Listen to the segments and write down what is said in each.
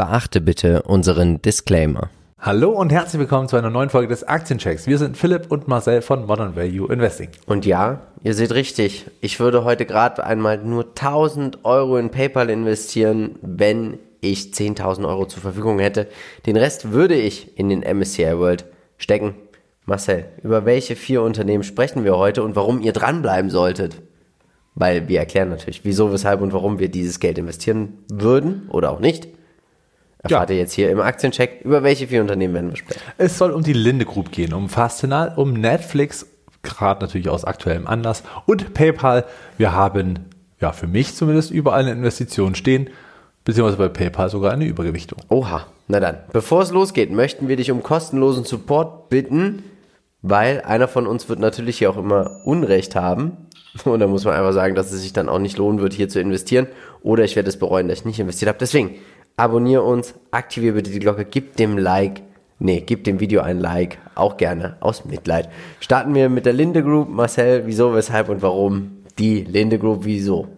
Beachte bitte unseren Disclaimer. Hallo und herzlich willkommen zu einer neuen Folge des Aktienchecks. Wir sind Philipp und Marcel von Modern Value Investing. Und ja, ihr seht richtig, ich würde heute gerade einmal nur 1000 Euro in PayPal investieren, wenn ich 10.000 Euro zur Verfügung hätte. Den Rest würde ich in den MSCI World stecken. Marcel, über welche vier Unternehmen sprechen wir heute und warum ihr dranbleiben solltet? Weil wir erklären natürlich, wieso, weshalb und warum wir dieses Geld investieren würden oder auch nicht. Erfahrt ja. ihr jetzt hier im Aktiencheck, über welche vier Unternehmen werden wir sprechen. Es soll um die Linde Group gehen, um Fastenal, um Netflix, gerade natürlich aus aktuellem Anlass und PayPal. Wir haben, ja, für mich zumindest überall eine Investition stehen, beziehungsweise bei PayPal sogar eine Übergewichtung. Oha, na dann. Bevor es losgeht, möchten wir dich um kostenlosen Support bitten, weil einer von uns wird natürlich hier auch immer Unrecht haben. Und da muss man einfach sagen, dass es sich dann auch nicht lohnen wird, hier zu investieren. Oder ich werde es bereuen, dass ich nicht investiert habe. Deswegen abonniere uns, aktiviere bitte die Glocke, gib dem Like, nee, gib dem Video ein Like, auch gerne aus Mitleid. Starten wir mit der Linde Group. Marcel, wieso, weshalb und warum die Linde Group, wieso?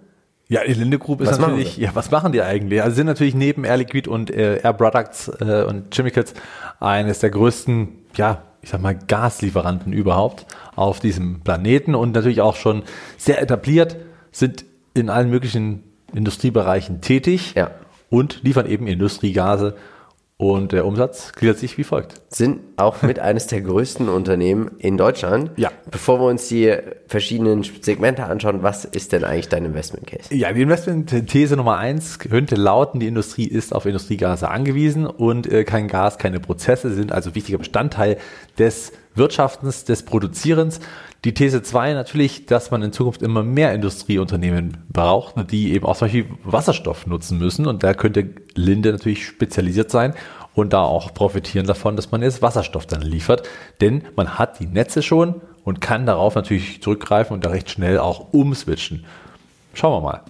Ja, die Linde Group ist was natürlich, ja, was machen die eigentlich? Also sind natürlich neben Air Liquid und äh, Air Products äh, und Chemicals eines der größten, ja, ich sag mal, Gaslieferanten überhaupt auf diesem Planeten und natürlich auch schon sehr etabliert, sind in allen möglichen Industriebereichen tätig. Ja und liefern eben Industriegase. Und der Umsatz gliedert sich wie folgt. Sind auch mit eines der größten Unternehmen in Deutschland. Ja. Bevor wir uns die verschiedenen Segmente anschauen, was ist denn eigentlich dein Investment Case? Ja, die Investment-These Nummer eins könnte lauten, die Industrie ist auf Industriegase angewiesen und äh, kein Gas, keine Prozesse sind also wichtiger Bestandteil des Wirtschaftens, des Produzierens. Die These 2 natürlich, dass man in Zukunft immer mehr Industrieunternehmen braucht, die eben auch zum Beispiel Wasserstoff nutzen müssen. Und da könnte Linde natürlich spezialisiert sein und da auch profitieren davon, dass man jetzt Wasserstoff dann liefert. Denn man hat die Netze schon und kann darauf natürlich zurückgreifen und da recht schnell auch umswitchen. Schauen wir mal.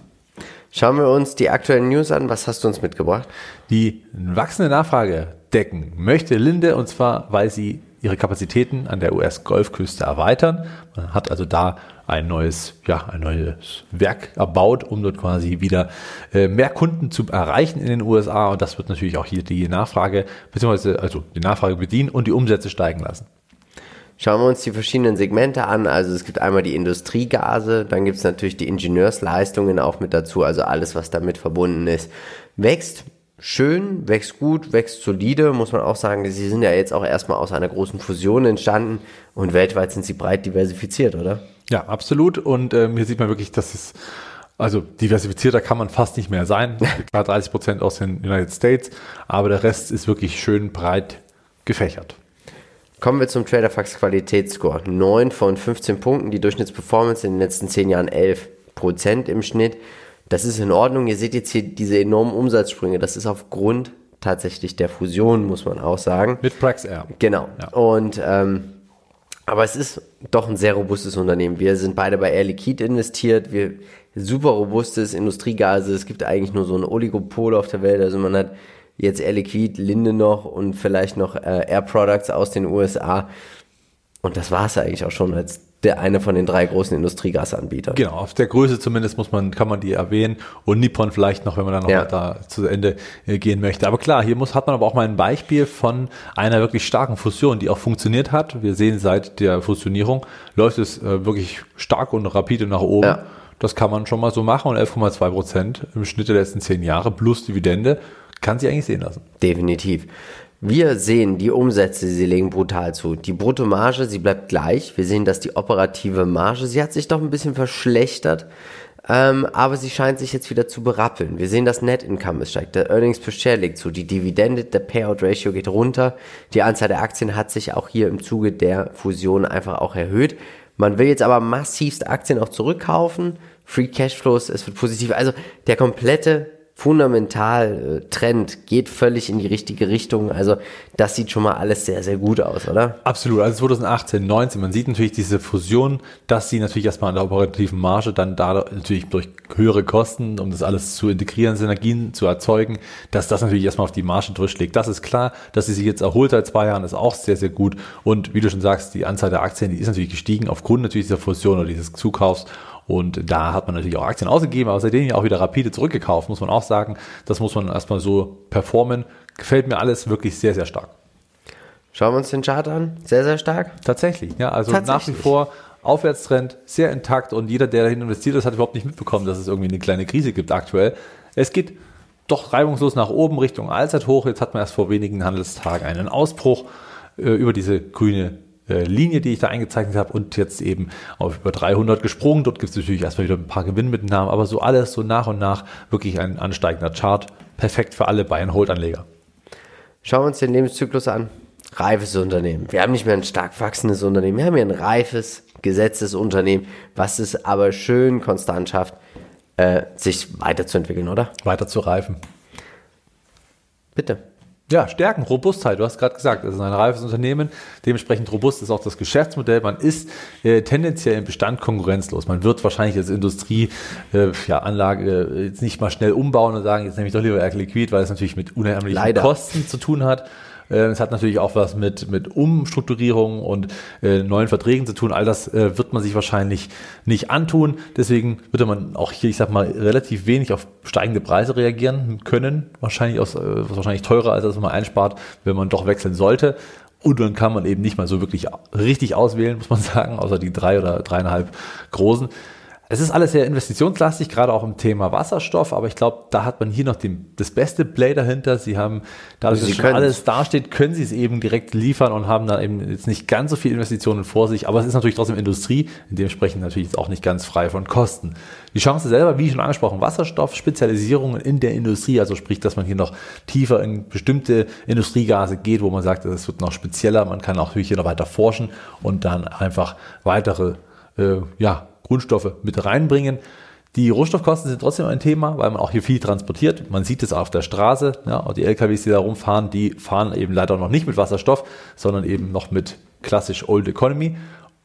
Schauen wir uns die aktuellen News an. Was hast du uns mitgebracht? Die wachsende Nachfrage decken möchte Linde und zwar, weil sie ihre Kapazitäten an der US-Golfküste erweitern. Man hat also da ein neues, ja, ein neues Werk erbaut, um dort quasi wieder äh, mehr Kunden zu erreichen in den USA. Und das wird natürlich auch hier die Nachfrage, beziehungsweise also die Nachfrage bedienen und die Umsätze steigen lassen. Schauen wir uns die verschiedenen Segmente an. Also es gibt einmal die Industriegase, dann gibt es natürlich die Ingenieursleistungen auch mit dazu, also alles, was damit verbunden ist, wächst schön, wächst gut, wächst solide, muss man auch sagen. Sie sind ja jetzt auch erstmal aus einer großen Fusion entstanden und weltweit sind sie breit diversifiziert, oder? Ja, absolut. Und ähm, hier sieht man wirklich, dass es, also diversifizierter kann man fast nicht mehr sein. Klar 30 Prozent aus den United States, aber der Rest ist wirklich schön breit gefächert. Kommen wir zum TraderFax Qualitätsscore. 9 von 15 Punkten, die Durchschnittsperformance in den letzten 10 Jahren 11 Prozent im Schnitt. Das ist in Ordnung. Ihr seht jetzt hier diese enormen Umsatzsprünge. Das ist aufgrund tatsächlich der Fusion, muss man auch sagen. Mit Praxair. Genau. Ja. Und ähm, aber es ist doch ein sehr robustes Unternehmen. Wir sind beide bei Air Liquid investiert. Wir super robustes Industriegase. Es gibt eigentlich nur so ein Oligopol auf der Welt. Also man hat jetzt Air Liquid, Linde noch und vielleicht noch äh, Air Products aus den USA. Und das war es eigentlich auch schon als der eine von den drei großen Industriegasanbietern. Genau, auf der Größe zumindest muss man, kann man die erwähnen und Nippon vielleicht noch, wenn man dann noch ja. da zu Ende äh, gehen möchte. Aber klar, hier muss, hat man aber auch mal ein Beispiel von einer wirklich starken Fusion, die auch funktioniert hat. Wir sehen seit der Fusionierung läuft es äh, wirklich stark und rapide nach oben. Ja. Das kann man schon mal so machen und 11,2 Prozent im Schnitt der letzten zehn Jahre plus Dividende kann sich eigentlich sehen lassen. Definitiv. Wir sehen die Umsätze, sie legen brutal zu. Die Bruttomarge, sie bleibt gleich. Wir sehen, dass die operative Marge, sie hat sich doch ein bisschen verschlechtert, ähm, aber sie scheint sich jetzt wieder zu berappeln. Wir sehen, dass Net Income steigt, der Earnings per Share legt zu, die Dividende, der Payout Ratio geht runter, die Anzahl der Aktien hat sich auch hier im Zuge der Fusion einfach auch erhöht. Man will jetzt aber massivst Aktien auch zurückkaufen. Free Cashflows, es wird positiv. Also der komplette fundamental äh, Trend geht völlig in die richtige Richtung. Also das sieht schon mal alles sehr, sehr gut aus, oder? Absolut. Also 2018, 19, man sieht natürlich diese Fusion, dass sie natürlich erstmal an der operativen Marge dann da natürlich durch höhere Kosten, um das alles zu integrieren, Synergien zu erzeugen, dass das natürlich erstmal auf die Marge durchschlägt. Das ist klar, dass sie sich jetzt erholt seit zwei Jahren, ist auch sehr, sehr gut. Und wie du schon sagst, die Anzahl der Aktien, die ist natürlich gestiegen aufgrund natürlich dieser Fusion oder dieses Zukaufs. Und da hat man natürlich auch Aktien ausgegeben, aber seitdem ja auch wieder rapide zurückgekauft, muss man auch sagen. Das muss man erstmal so performen. Gefällt mir alles wirklich sehr, sehr stark. Schauen wir uns den Chart an. Sehr, sehr stark. Tatsächlich, ja. Also nach wie vor Aufwärtstrend, sehr intakt und jeder, der dahin investiert ist, hat überhaupt nicht mitbekommen, dass es irgendwie eine kleine Krise gibt aktuell. Es geht doch reibungslos nach oben Richtung Allzeithoch. Jetzt hat man erst vor wenigen Handelstagen einen Ausbruch äh, über diese grüne Linie, die ich da eingezeichnet habe und jetzt eben auf über 300 gesprungen. Dort gibt es natürlich erstmal wieder ein paar Gewinnmitnahmen, aber so alles so nach und nach wirklich ein ansteigender Chart. Perfekt für alle Buy-and-Hold-Anleger. Schauen wir uns den Lebenszyklus an. Reifes Unternehmen. Wir haben nicht mehr ein stark wachsendes Unternehmen, wir haben hier ein reifes, gesetztes Unternehmen, was es aber schön konstant schafft, äh, sich weiterzuentwickeln, oder? Weiter zu reifen. Bitte. Ja, Stärken, Robustheit. Du hast gerade gesagt, es ist ein reifes Unternehmen. Dementsprechend robust ist auch das Geschäftsmodell. Man ist äh, tendenziell im Bestand konkurrenzlos. Man wird wahrscheinlich als Industrieanlage äh, ja, Anlage, äh, jetzt nicht mal schnell umbauen und sagen, jetzt nehme ich doch lieber Air Liquid, weil es natürlich mit unheimlichen Leider. Kosten zu tun hat. Äh, Es hat natürlich auch was mit, mit Umstrukturierung und äh, neuen Verträgen zu tun. All das äh, wird man sich wahrscheinlich nicht antun. Deswegen würde man auch hier, ich sag mal, relativ wenig auf steigende Preise reagieren können. Wahrscheinlich aus, äh, wahrscheinlich teurer, als das man einspart, wenn man doch wechseln sollte. Und dann kann man eben nicht mal so wirklich richtig auswählen, muss man sagen, außer die drei oder dreieinhalb großen. Es ist alles sehr investitionslastig, gerade auch im Thema Wasserstoff, aber ich glaube, da hat man hier noch den, das beste Play dahinter. Sie haben, dadurch, dass schon alles dasteht, können sie es eben direkt liefern und haben da eben jetzt nicht ganz so viel Investitionen vor sich, aber es ist natürlich trotzdem Industrie, dementsprechend natürlich jetzt auch nicht ganz frei von Kosten. Die Chance selber, wie schon angesprochen, Wasserstoff, Spezialisierungen in der Industrie, also sprich, dass man hier noch tiefer in bestimmte Industriegase geht, wo man sagt, es wird noch spezieller, man kann auch natürlich hier noch weiter forschen und dann einfach weitere, äh, ja, Grundstoffe mit reinbringen. Die Rohstoffkosten sind trotzdem ein Thema, weil man auch hier viel transportiert. Man sieht es auf der Straße. Ja, und die LKWs, die da rumfahren, die fahren eben leider noch nicht mit Wasserstoff, sondern eben noch mit klassisch Old Economy.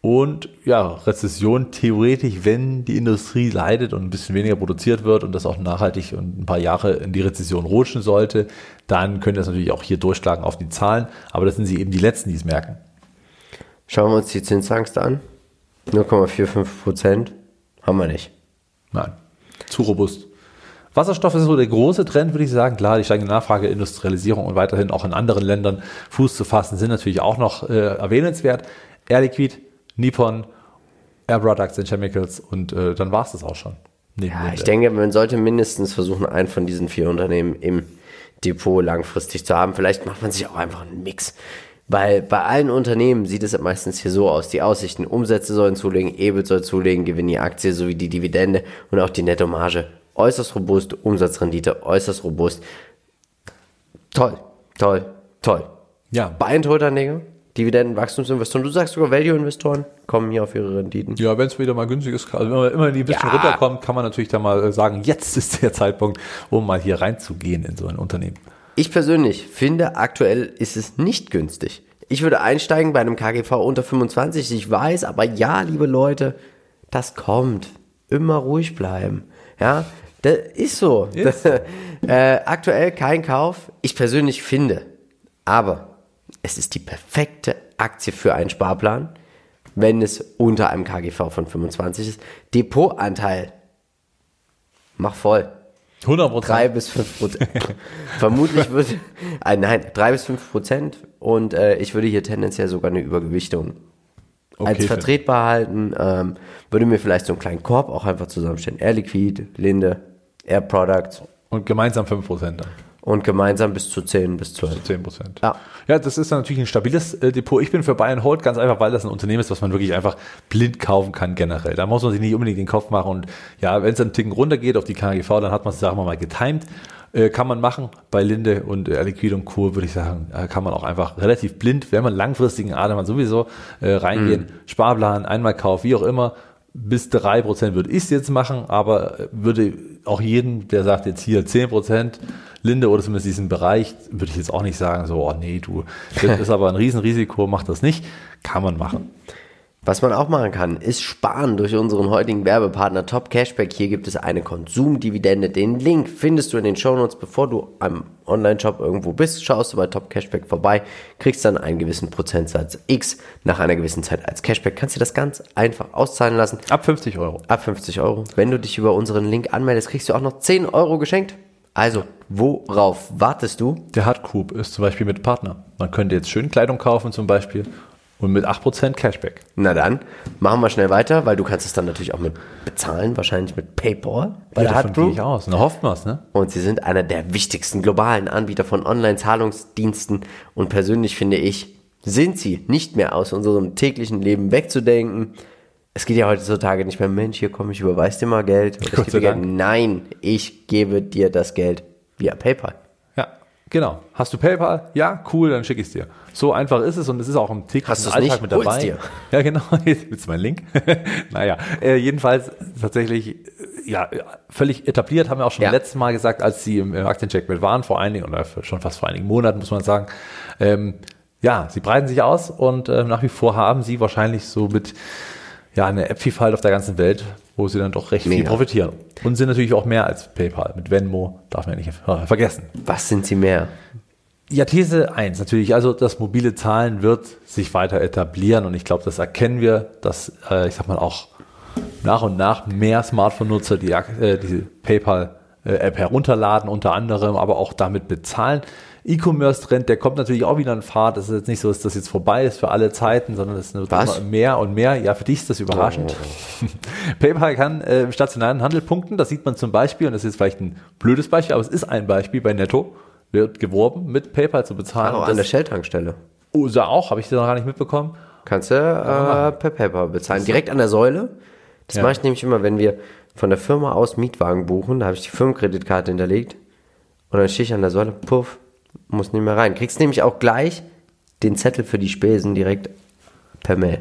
Und ja, Rezession theoretisch, wenn die Industrie leidet und ein bisschen weniger produziert wird und das auch nachhaltig und ein paar Jahre in die Rezession rutschen sollte, dann könnte das natürlich auch hier durchschlagen auf die Zahlen. Aber das sind sie eben die Letzten, die es merken. Schauen wir uns die Zinsangst an. 0,45 Prozent haben wir nicht. Nein, zu robust. Wasserstoff ist so der große Trend, würde ich sagen. Klar, die steigende Nachfrage, Industrialisierung und weiterhin auch in anderen Ländern Fuß zu fassen, sind natürlich auch noch äh, erwähnenswert. Air Liquid, Nippon, Air Products and Chemicals und äh, dann war es das auch schon. Neben Ja, ich denke, man sollte mindestens versuchen, einen von diesen vier Unternehmen im Depot langfristig zu haben. Vielleicht macht man sich auch einfach einen Mix. Weil bei allen Unternehmen sieht es meistens hier so aus. Die Aussichten, Umsätze sollen zulegen, EBIT soll zulegen, Gewinn die Aktie sowie die Dividende und auch die Nettomarge. Äußerst robust, Umsatzrendite äußerst robust. Toll, toll, toll. Ja, Buy-and-Hold-Anleger, Dividendenwachstumsinvestoren, du sagst sogar Value-Investoren, kommen hier auf ihre Renditen. Ja, wenn es wieder mal günstig ist, also wenn man immer die ein bisschen Ja. runterkommt, kann man natürlich da mal äh, sagen, jetzt ist der Zeitpunkt, um mal hier reinzugehen in so ein Unternehmen. Ich persönlich finde, aktuell ist es nicht günstig. Ich würde einsteigen bei einem KGV unter 25. Ich weiß, aber ja, liebe Leute, das kommt. Immer ruhig bleiben. Ja, das ist so. Ist äh, aktuell kein Kauf. Ich persönlich finde, aber es ist die perfekte Aktie für einen Sparplan, wenn es unter einem KGV von 25 ist. Depotanteil. Mach voll. 100 Prozent. Drei bis fünf Prozent. Vermutlich würde, äh, nein, drei bis fünf Prozent und äh, ich würde hier tendenziell sogar eine Übergewichtung als Okay, vertretbar halten. Ähm, würde mir vielleicht so einen kleinen Korb auch einfach zusammenstellen. Air Liquid, Linde, Air Products Und gemeinsam 5 Prozent dann. Und gemeinsam bis zu 10 bis 12. 10 Prozent. Ja. ja, das ist dann natürlich ein stabiles äh, Depot. Ich bin für and Hold ganz einfach, weil das ein Unternehmen ist, was man wirklich einfach blind kaufen kann generell. Da muss man sich nicht unbedingt den Kopf machen und ja, wenn es einen Ticken runtergeht auf die KGV, dann hat man es, sagen wir mal, getimed. Äh, kann man machen. Bei Linde und äh, Liquid und Co. würde ich sagen, äh, kann man auch einfach relativ blind, wenn man langfristigen Atem hat, sowieso äh, reingehen, Sparplan, Einmalkauf, wie auch immer. Bis 3% würde ich es jetzt machen, aber äh, würde auch jeden, der sagt jetzt hier 10% Linde oder zumindest diesen Bereich, würde ich jetzt auch nicht sagen, so, oh nee, du, das ist aber ein Riesenrisiko, mach das nicht. Kann man machen. Was man auch machen kann, ist sparen durch unseren heutigen Werbepartner Top Cashback. Hier gibt es eine Konsumdividende. Den Link findest du in den Shownotes, bevor du am Online-Shop irgendwo bist. Schaust du bei Top Cashback vorbei, kriegst dann einen gewissen Prozentsatz X nach einer gewissen Zeit als Cashback. Kannst du das ganz einfach auszahlen lassen. Ab 50 Euro. Ab 50 Euro. Wenn du dich über unseren Link anmeldest, kriegst du auch noch 10 Euro geschenkt. Also, worauf wartest du? Der Hard Group ist zum Beispiel mit Partner. Man könnte jetzt schön Kleidung kaufen zum Beispiel und mit 8% Cashback. Na dann, machen wir schnell weiter, weil du kannst es dann natürlich auch mit bezahlen, wahrscheinlich mit PayPal bei ja, der davon gehe ich aus. Hofft man es, ne? Und sie sind einer der wichtigsten globalen Anbieter von Online-Zahlungsdiensten und persönlich finde ich, sind sie nicht mehr aus unserem täglichen Leben wegzudenken. Es geht ja heutzutage nicht mehr, Mensch, hier komme ich, überweis dir mal Geld. Ich gebe Geld. Nein, ich gebe dir das Geld via PayPal. Ja, genau. Hast du PayPal? Ja, cool, dann schicke ich es dir. So einfach ist es und es ist auch im täglichen Alltag nicht? mit dabei. Hol's dir. Ja, genau. Jetzt willst du meinen Link? naja, äh, jedenfalls tatsächlich ja, völlig etabliert, haben wir auch schon ja. letztes Mal gesagt, als sie im, im Aktiencheck mit waren, vor einigen oder schon fast vor einigen Monaten, muss man sagen. Ähm, ja, sie breiten sich aus und äh, nach wie vor haben sie wahrscheinlich so mit ja, eine App-Vielfalt auf der ganzen Welt, wo sie dann doch recht Mega. viel profitieren. Und sind natürlich auch mehr als PayPal. Mit Venmo darf man ja nicht vergessen. Was sind sie mehr? Ja, These 1 natürlich. Also das mobile Zahlen wird sich weiter etablieren und ich glaube, das erkennen wir, dass äh, ich sag mal auch nach und nach mehr Smartphone-Nutzer die, äh, diese PayPal-App herunterladen, unter anderem, aber auch damit bezahlen. E-Commerce-Trend, der kommt natürlich auch wieder in Fahrt. Das ist jetzt nicht so, dass das jetzt vorbei ist für alle Zeiten, sondern es wird immer mehr und mehr. Ja, für dich ist das überraschend. Oh. PayPal kann äh, im stationären Handel punkten. Das sieht man zum Beispiel, und das ist vielleicht ein blödes Beispiel, aber es ist ein Beispiel bei Netto wird geworben, mit PayPal zu bezahlen. Auch an der Shell-Tankstelle. Oh, so auch, habe ich das noch gar nicht mitbekommen. Kannst du äh, per PayPal bezahlen. Direkt an der Säule. Das ja. mache ich nämlich immer, wenn wir von der Firma aus Mietwagen buchen. Da habe ich die Firmenkreditkarte hinterlegt. Und dann stehe ich an der Säule, puff, muss nicht mehr rein. Kriegst nämlich auch gleich den Zettel für die Spesen direkt per Mail.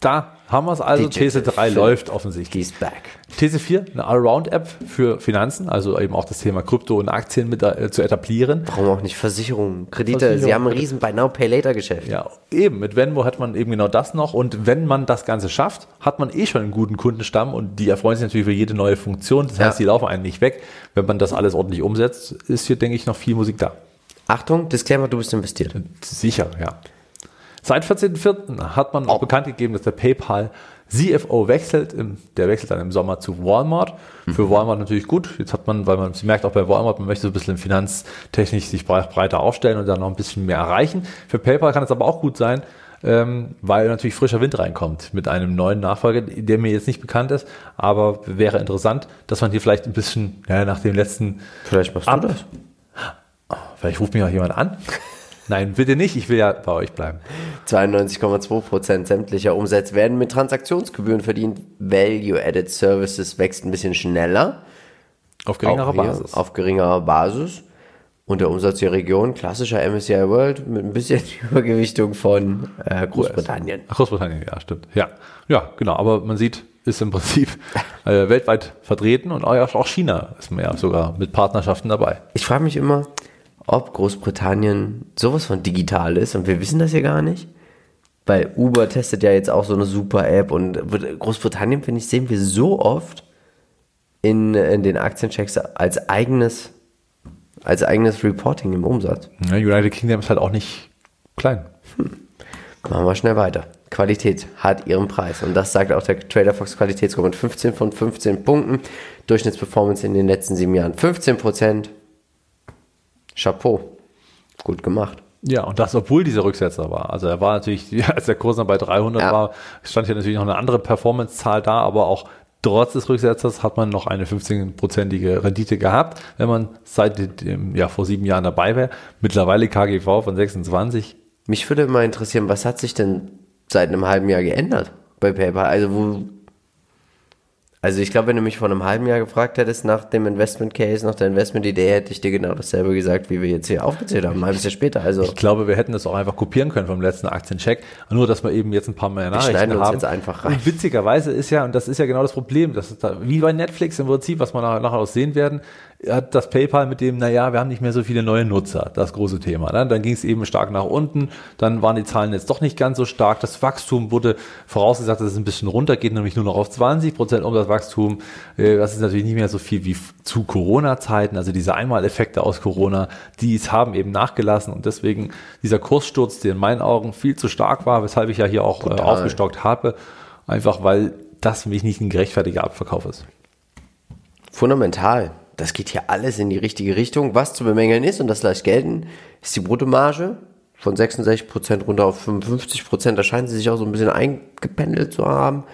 Da haben wir es also. These 3 läuft offensichtlich. He's back. These 4, eine Allround-App für Finanzen, also eben auch das Thema Krypto und Aktien mit äh, zu etablieren. Warum auch nicht Versicherungen, Kredite? Versicherung. Sie haben ein riesen Buy Now Pay Later Geschäft. Ja, eben. Mit Venmo hat man eben genau das noch. Und wenn man das Ganze schafft, hat man eh schon einen guten Kundenstamm und die erfreuen sich natürlich für jede neue Funktion. Das heißt, ja. die laufen einen nicht weg. Wenn man das alles ordentlich umsetzt, ist hier, denke ich, noch viel Musik da. Achtung, Disclaimer, du bist investiert. Sicher, ja. Seit 14.04. hat man auch oh. bekannt gegeben, dass der PayPal CFO wechselt. Der wechselt dann im Sommer zu Walmart. Für mhm. Walmart natürlich gut. Jetzt hat man, weil man sie merkt auch bei Walmart, man möchte so ein bisschen finanztechnisch sich breiter aufstellen und dann noch ein bisschen mehr erreichen. Für PayPal kann es aber auch gut sein, ähm, weil natürlich frischer Wind reinkommt mit einem neuen Nachfolger, der mir jetzt nicht bekannt ist, aber wäre interessant, dass man hier vielleicht ein bisschen ja, nach dem letzten. Vielleicht machst ab, du das. Vielleicht ruft mich auch jemand an. Nein, bitte nicht. Ich will ja bei euch bleiben. 92,2% sämtlicher Umsätze werden mit Transaktionsgebühren verdient. Value-Added Services wächst ein bisschen schneller. Auf geringerer Basis. Auf geringerer Basis. Und der Umsatz der Region, klassischer MSCI World, mit ein bisschen Übergewichtung von äh, Großbritannien. Ach, Großbritannien, ja, stimmt. Ja, ja, genau. Aber man sieht, ist im Prinzip äh, weltweit vertreten und auch China ist ja sogar mit Partnerschaften dabei. Ich frage mich immer, ob Großbritannien sowas von digital ist und wir wissen das ja gar nicht. Weil Uber testet ja jetzt auch so eine super App und Großbritannien, finde ich, sehen wir so oft in, in den Aktienchecks als eigenes, als eigenes Reporting im Umsatz. Ja, United Kingdom ist halt auch nicht klein. Hm. Machen wir schnell weiter. Qualität hat ihren Preis. Und das sagt auch der TraderFox Qualitätsgruppe mit 15 von 15 Punkten. Durchschnittsperformance in den letzten sieben Jahren 15 Prozent. Chapeau. Gut gemacht. Ja, und das, obwohl dieser Rücksetzer war. Also er war natürlich, als der Kurs dann bei 300 ja. war, stand hier natürlich noch eine andere Performance-Zahl da, aber auch trotz des Rücksetzers hat man noch eine 15-prozentige Rendite gehabt, wenn man seit dem, ja, vor sieben Jahren dabei wäre. Mittlerweile KGV von 26. Mich würde mal interessieren, was hat sich denn seit einem halben Jahr geändert bei PayPal? Also wo, also ich glaube, wenn du mich vor einem halben Jahr gefragt hättest nach dem Investment Case, nach der Investment-Idee, hätte ich dir genau dasselbe gesagt, wie wir jetzt hier aufgezählt haben, ein halbes Jahr später. Also ich glaube, wir hätten das auch einfach kopieren können vom letzten Aktiencheck, nur dass wir eben jetzt ein paar mehr Nachrichten wir uns haben. Jetzt einfach rein. Und witzigerweise ist ja, und das ist ja genau das Problem, das ist da, wie bei Netflix im Prinzip, was wir nachher, nachher auch sehen werden, hat das PayPal mit dem, naja, wir haben nicht mehr so viele neue Nutzer, das große Thema. Ne? Dann ging es eben stark nach unten, dann waren die Zahlen jetzt doch nicht ganz so stark. Das Wachstum wurde vorausgesagt, dass es ein bisschen runtergeht, nämlich nur noch auf 20 Prozent Umsatzwachstum. Äh, das ist natürlich nicht mehr so viel wie zu Corona-Zeiten, also diese Einmaleffekte aus Corona, die haben eben nachgelassen und deswegen dieser Kurssturz, der in meinen Augen viel zu stark war, weshalb ich ja hier auch äh, aufgestockt habe, einfach weil das für mich nicht ein gerechtfertiger Abverkauf ist. Fundamental das geht hier alles in die richtige Richtung. Was zu bemängeln ist, und das leicht gelten, ist die Bruttomarge von 66% runter auf 55%. Da scheinen sie sich auch so ein bisschen eingependelt zu haben.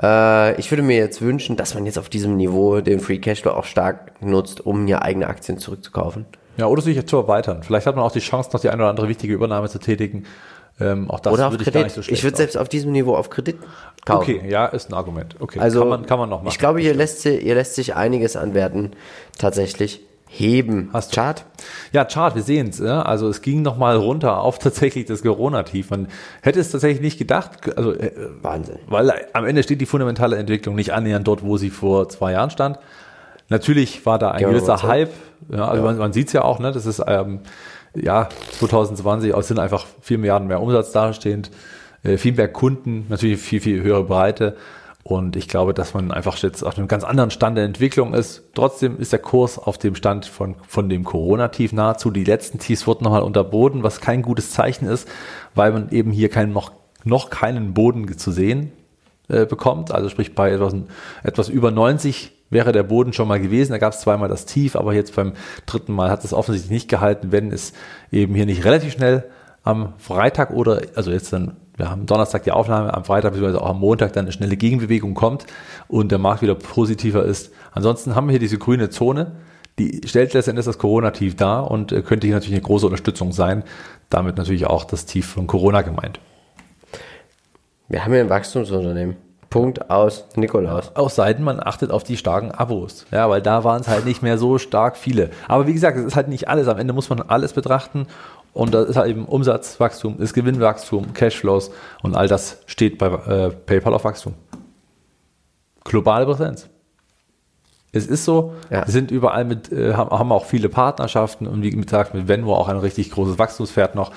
Äh, ich würde mir jetzt wünschen, dass man jetzt auf diesem Niveau den Free Cashflow auch stark nutzt, um hier eigene Aktien zurückzukaufen. Ja, oder sich zu erweitern. Vielleicht hat man auch die Chance, noch die eine oder andere wichtige Übernahme zu tätigen. Ähm, auch das Oder auf Kredit. Ich, so ich würde selbst auf diesem Niveau auf Kredit kaufen. Okay, ja, ist ein Argument. Okay, also kann man, kann man noch machen. Ich glaube, hier lässt, sie, hier lässt sich einiges an Werten tatsächlich heben. Hast du. Chart? Ja, Chart, wir sehen es. Ja? Also es ging nochmal runter auf tatsächlich das Corona-Tief. Man hätte es tatsächlich nicht gedacht. Also, äh, Wahnsinn. Weil am Ende steht die fundamentale Entwicklung nicht annähernd dort, wo sie vor zwei Jahren stand. Natürlich war da ein gewisser Hype. Ja, also ja. man, man sieht es ja auch, ne? Das ist ähm, ja, 2020 sind einfach 4 Milliarden mehr Umsatz dastehend, äh, viel mehr Kunden, natürlich viel, viel höhere Breite. Und ich glaube, dass man einfach jetzt auf einem ganz anderen Stand der Entwicklung ist. Trotzdem ist der Kurs auf dem Stand von, von dem Corona-Tief nahezu. Die letzten Tiefs wurden nochmal unterboten, was kein gutes Zeichen ist, weil man eben hier keinen, noch, noch keinen Boden zu sehen äh, bekommt. Also sprich bei etwas, etwas über 90 wäre der Boden schon mal gewesen. Da gab es zweimal das Tief, aber jetzt beim dritten Mal hat es offensichtlich nicht gehalten, wenn es eben hier nicht relativ schnell am Freitag oder, also jetzt dann, wir haben Donnerstag die Aufnahme, am Freitag bzw. auch am Montag dann eine schnelle Gegenbewegung kommt und der Markt wieder positiver ist. Ansonsten haben wir hier diese grüne Zone, die stellt letztendlich das Corona-Tief dar und äh, könnte hier natürlich eine große Unterstützung sein. Damit natürlich auch das Tief von Corona gemeint. Wir haben hier ein Wachstumsunternehmen. Punkt aus Nikolaus. Aus Seiten, man achtet auf die starken Abos. Ja, weil da waren es halt nicht mehr so stark viele. Aber wie gesagt, es ist halt nicht alles. Am Ende muss man alles betrachten. Und da ist halt eben Umsatzwachstum, ist Gewinnwachstum, Cashflows und all das steht bei äh, PayPal auf Wachstum. Globale Präsenz. Es ist so, ja. sind überall mit, äh, haben auch viele Partnerschaften und wie gesagt, mit Venmo auch ein richtig großes Wachstumspferd noch.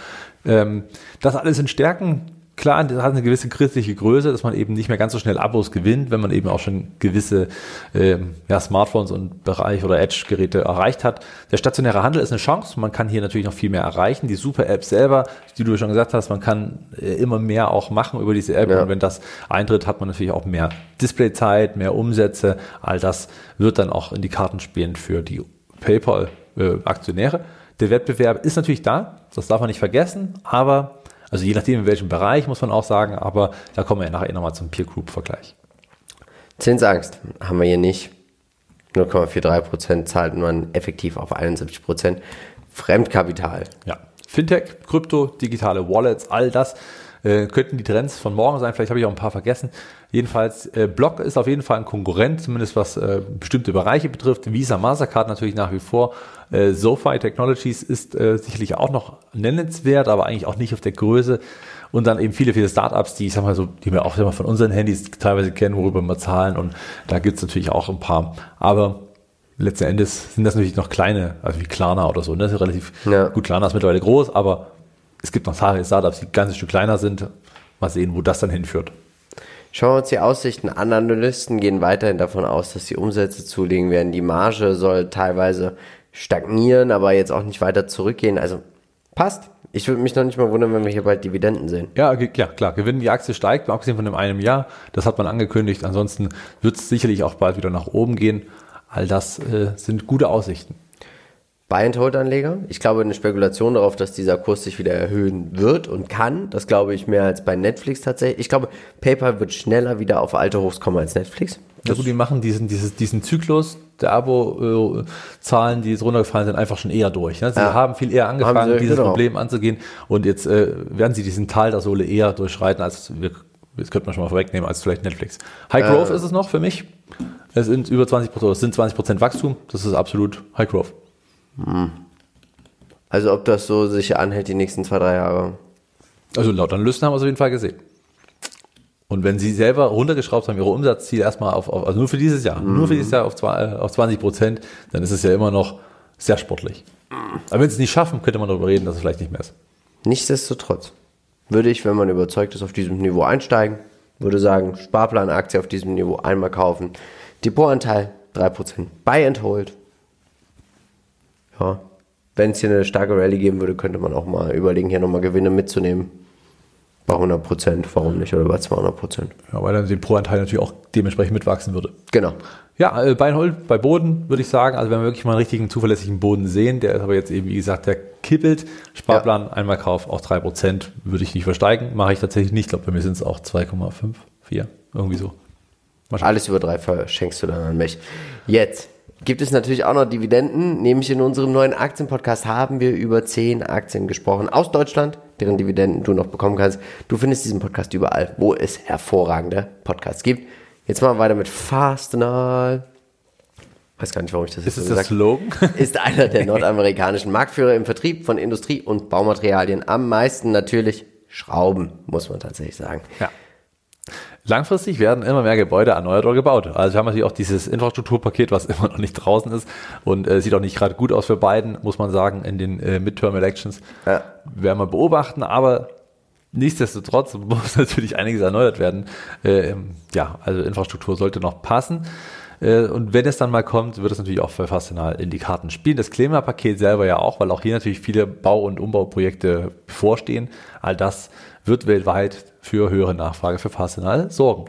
Ähm, das alles sind Stärken, Klar, das hat eine gewisse kritische Größe, dass man eben nicht mehr ganz so schnell Abos gewinnt, wenn man eben auch schon gewisse ähm, ja, Smartphones und Bereich oder Edge-Geräte erreicht hat. Der stationäre Handel ist eine Chance. Man kann hier natürlich noch viel mehr erreichen. Die Super-App selber, die du schon gesagt hast, man kann äh, immer mehr auch machen über diese App. Ja. Und wenn das eintritt, hat man natürlich auch mehr Displayzeit, mehr Umsätze. All das wird dann auch in die Karten spielen für die PayPal-Aktionäre. Äh, Der Wettbewerb ist natürlich da, das darf man nicht vergessen, aber also je nachdem, in welchem Bereich, muss man auch sagen, aber da kommen wir ja nachher nochmal zum Peer Group-Vergleich. Zinsangst haben wir hier nicht. 0,43% zahlt man effektiv auf 71%. Fremdkapital. Ja. Fintech, Krypto, digitale Wallets, all das äh, könnten die Trends von morgen sein. Vielleicht habe ich auch ein paar vergessen. Jedenfalls, äh, Block ist auf jeden Fall ein Konkurrent, zumindest was äh, bestimmte Bereiche betrifft. Visa, Mastercard natürlich nach wie vor. Äh, SoFi Technologies ist äh, sicherlich auch noch nennenswert, aber eigentlich auch nicht auf der Größe. Und dann eben viele, viele Startups, die ich sag mal so, die wir auch immer von unseren Handys teilweise kennen, worüber wir zahlen. Und da gibt es natürlich auch ein paar. Aber letzten Endes sind das natürlich noch kleine, also wie Klarna oder so. Ne? Das ist relativ ja. gut. Klarna ist mittlerweile groß, aber es gibt noch zahlreiche Startups, die ein ganzes Stück kleiner sind. Mal sehen, wo das dann hinführt. Schauen wir uns die Aussichten an. Analysten gehen weiterhin davon aus, dass die Umsätze zulegen werden. Die Marge soll teilweise stagnieren, aber jetzt auch nicht weiter zurückgehen. Also passt. Ich würde mich noch nicht mal wundern, wenn wir hier bald Dividenden sehen. Ja, klar, klar. Gewinn, die Aktie steigt, abgesehen von dem einem Jahr. Das hat man angekündigt. Ansonsten wird es sicherlich auch bald wieder nach oben gehen. All das äh, sind gute Aussichten. Buy-and-Hold-Anleger. Ich glaube, eine Spekulation darauf, dass dieser Kurs sich wieder erhöhen wird und kann, das glaube ich mehr als bei Netflix tatsächlich. Ich glaube, PayPal wird schneller wieder auf alte Hochs kommen als Netflix. Ja gut, die machen diesen, dieses, diesen Zyklus der Abo-Zahlen, die jetzt runtergefallen sind, einfach schon eher durch. Ne? Sie ja. haben viel eher angefangen, sie, dieses genau. Problem anzugehen und jetzt äh, werden sie diesen Tal der Sohle eher durchschreiten, als wir, das könnte man schon mal vorwegnehmen, als vielleicht Netflix. High äh. Growth ist es noch für mich. Es sind über 20 Prozent, es sind 20 Prozent Wachstum. Das ist absolut High Growth. Hm. Also ob das so sich anhält die nächsten zwei, drei Jahre. Also laut Analysten haben wir es auf jeden Fall gesehen. Und wenn sie selber runtergeschraubt haben, ihre Umsatzziele erstmal auf, auf also nur für dieses Jahr, nur für dieses Jahr auf, zwei, auf 20 Prozent, dann ist es ja immer noch sehr sportlich. Aber wenn sie es nicht schaffen, könnte man darüber reden, dass es vielleicht nicht mehr ist. Nichtsdestotrotz würde ich, wenn man überzeugt ist, auf diesem Niveau einsteigen, würde sagen, Sparplanaktie auf diesem Niveau einmal kaufen, Depotanteil 3%, Buy and Hold. Ja, wenn es hier eine starke Rallye geben würde, könnte man auch mal überlegen, hier nochmal Gewinne mitzunehmen. Bei 100 Prozent, warum nicht? Oder bei 200 Prozent. Ja, weil dann der Pro-Anteil natürlich auch dementsprechend mitwachsen würde. Genau. Ja, äh, Beinhold bei Boden würde ich sagen. Also wenn wir wirklich mal einen richtigen zuverlässigen Boden sehen, der ist aber jetzt eben, wie gesagt, der kippelt. Sparplan, ja. einmal Kauf, auch 3%, würde ich nicht versteigen. Mache ich tatsächlich nicht. Ich glaube, bei mir sind es auch 2,5, 4, irgendwie so. Alles über drei verschenkst du dann an mich. Jetzt gibt es natürlich auch noch Dividenden. Nämlich in unserem neuen Aktienpodcast haben wir über zehn Aktien gesprochen aus Deutschland, deren Dividenden du noch bekommen kannst. Du findest diesen Podcast überall, wo es hervorragende Podcasts gibt. Jetzt machen wir weiter mit Fastenal. Weiß gar nicht, warum ich das jetzt Ist so das Slogan? Ist einer der nordamerikanischen Marktführer im Vertrieb von Industrie- und Baumaterialien. Am meisten natürlich Schrauben, muss man tatsächlich sagen. Ja. Langfristig werden immer mehr Gebäude erneuert oder gebaut. Also wir haben natürlich auch dieses Infrastrukturpaket, was immer noch nicht draußen ist und äh, sieht auch nicht gerade gut aus für beiden, muss man sagen, in den äh, Midterm-Elections. Ja. Werden wir beobachten, aber nichtsdestotrotz muss natürlich einiges erneuert werden. Äh, ja, also Infrastruktur sollte noch passen. Äh, und wenn es dann mal kommt, wird es natürlich auch für Fastenal in die Karten spielen. Das Klimapaket selber ja auch, weil auch hier natürlich viele Bau- und Umbauprojekte bevorstehen. All das wird weltweit für höhere Nachfrage für Fastenal sorgen.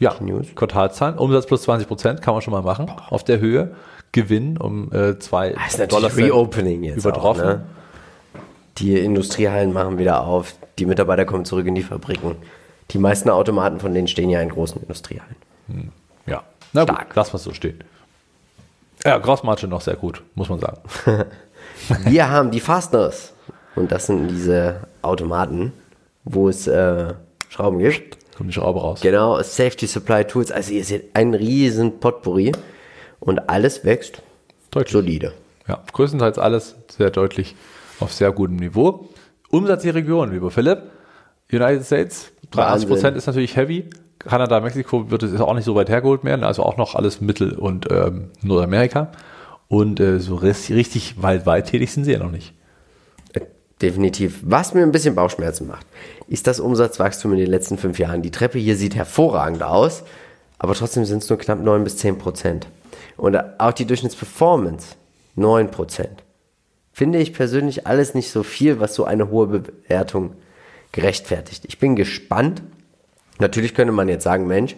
Ja, News. Quartalzahlen, Umsatz plus 20 Prozent kann man schon mal machen auf der Höhe. Gewinn um äh, zwei das ist Dollar Reopening jetzt übertroffen. Auch, ne? Die Industriehallen machen wieder auf, die Mitarbeiter kommen zurück in die Fabriken. Die meisten Automaten von denen stehen ja in großen Industriehallen. Hm. Ja, na Stark. gut, lass was so stehen. Ja, Grossmargin noch sehr gut, muss man sagen. Wir haben die Fastners. Und das sind diese Automaten, wo es äh, Schrauben gibt. Kommt die Schraube raus. Genau, Safety Supply Tools. Also ihr seht ein riesen Potpourri und alles wächst deutlich. solide. Ja, größtenteils alles sehr deutlich auf sehr gutem Niveau. Umsatz die Region, lieber Philipp. United States, 30 Prozent ist natürlich heavy. Kanada, Mexiko wird es auch nicht so weit hergeholt werden, also auch noch alles Mittel- und ähm, Nordamerika. Und äh, so richtig weltweit tätig sind sie ja noch nicht. Definitiv. Was mir ein bisschen Bauchschmerzen macht, ist das Umsatzwachstum in den letzten fünf Jahren. Die Treppe hier sieht hervorragend aus, aber trotzdem sind es nur knapp 9 bis 10 Prozent. Und auch die Durchschnittsperformance 9 Prozent. Finde ich persönlich alles nicht so viel, was so eine hohe Bewertung gerechtfertigt. Ich bin gespannt. Natürlich könnte man jetzt sagen, Mensch,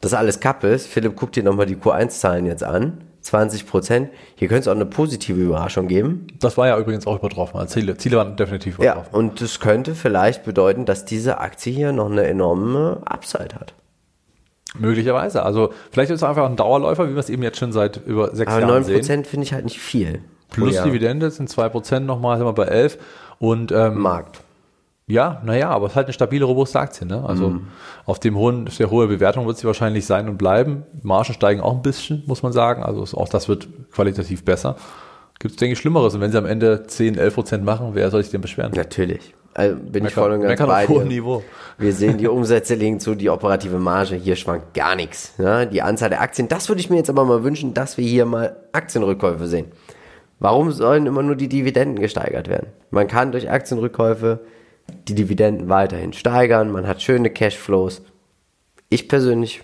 das alles Kappe ist. Philipp, guck dir nochmal die Q1-Zahlen jetzt an. 20 Prozent. Hier könnte es auch eine positive Überraschung geben. Das war ja übrigens auch übertroffen. Also Ziele, Ziele waren definitiv übertroffen. Ja, und das könnte vielleicht bedeuten, dass diese Aktie hier noch eine enorme Upside hat. Möglicherweise. Also vielleicht ist es einfach ein Dauerläufer, wie wir es eben jetzt schon seit über sechs Aber Jahren 9 Prozent finde ich halt nicht viel. Plus Dividende sind 2 Prozent nochmal, sind wir bei 11. Und, ähm, Markt. Ja, naja, aber es ist halt eine stabile, robuste Aktie. Ne? Also mhm. auf dem hohen, sehr hohe Bewertung wird sie wahrscheinlich sein und bleiben. Margen steigen auch ein bisschen, muss man sagen. Also auch das wird qualitativ besser. Gibt es, denke ich, Schlimmeres. Und wenn sie am Ende 10, 11 Prozent machen, wer soll sich denn beschweren? Natürlich. Also bin Mecker, ich voll und ganz bei dir. Niveau. Wir sehen, die Umsätze liegen zu, die operative Marge, hier schwankt gar nichts. Ja, die Anzahl der Aktien, das würde ich mir jetzt aber mal wünschen, dass wir hier mal Aktienrückkäufe sehen. Warum sollen immer nur die Dividenden gesteigert werden? Man kann durch Aktienrückkäufe die Dividenden weiterhin steigern, man hat schöne Cashflows. Ich persönlich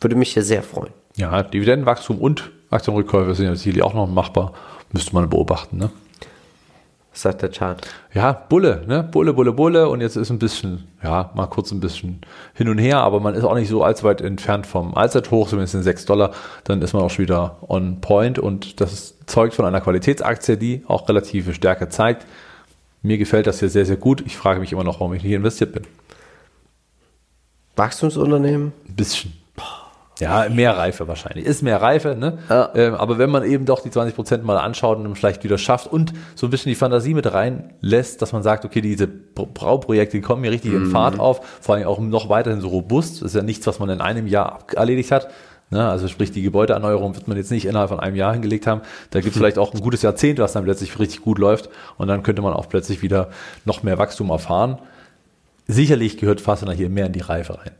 würde mich hier sehr freuen. Ja, Dividendenwachstum und Aktienrückkäufe sind ja sicherlich auch noch machbar. Müsste man beobachten, ne? Sagt der Chart? Ja, Bulle, ne? Bulle, Bulle, Bulle. Und jetzt ist ein bisschen, ja, mal kurz ein bisschen hin und her, aber man ist auch nicht so allzu weit entfernt vom Allzeithoch, zumindest in 6 Dollar. Dann ist man auch schon wieder on point und das zeugt von einer Qualitätsaktie, die auch relative Stärke zeigt. Mir gefällt das hier sehr, sehr gut. Ich frage mich immer noch, warum ich nicht investiert bin. Wachstumsunternehmen? Ein bisschen. Ja, mehr Reife wahrscheinlich. Ist mehr Reife, ne? Ja. Ähm, aber wenn man eben doch die 20 Prozent mal anschaut und vielleicht wieder schafft und so ein bisschen die Fantasie mit reinlässt, dass man sagt, okay, diese Brauprojekte, die kommen hier richtig mhm. in Fahrt auf, vor allem auch noch weiterhin so robust. Das ist ja nichts, was man in einem Jahr erledigt hat. Ne? Also sprich, die Gebäudeerneuerung wird man jetzt nicht innerhalb von einem Jahr hingelegt haben. Da gibt es vielleicht auch ein gutes Jahrzehnt, was dann plötzlich richtig gut läuft und dann könnte man auch plötzlich wieder noch mehr Wachstum erfahren. sicherlich gehört Fastener hier mehr in die Reife rein.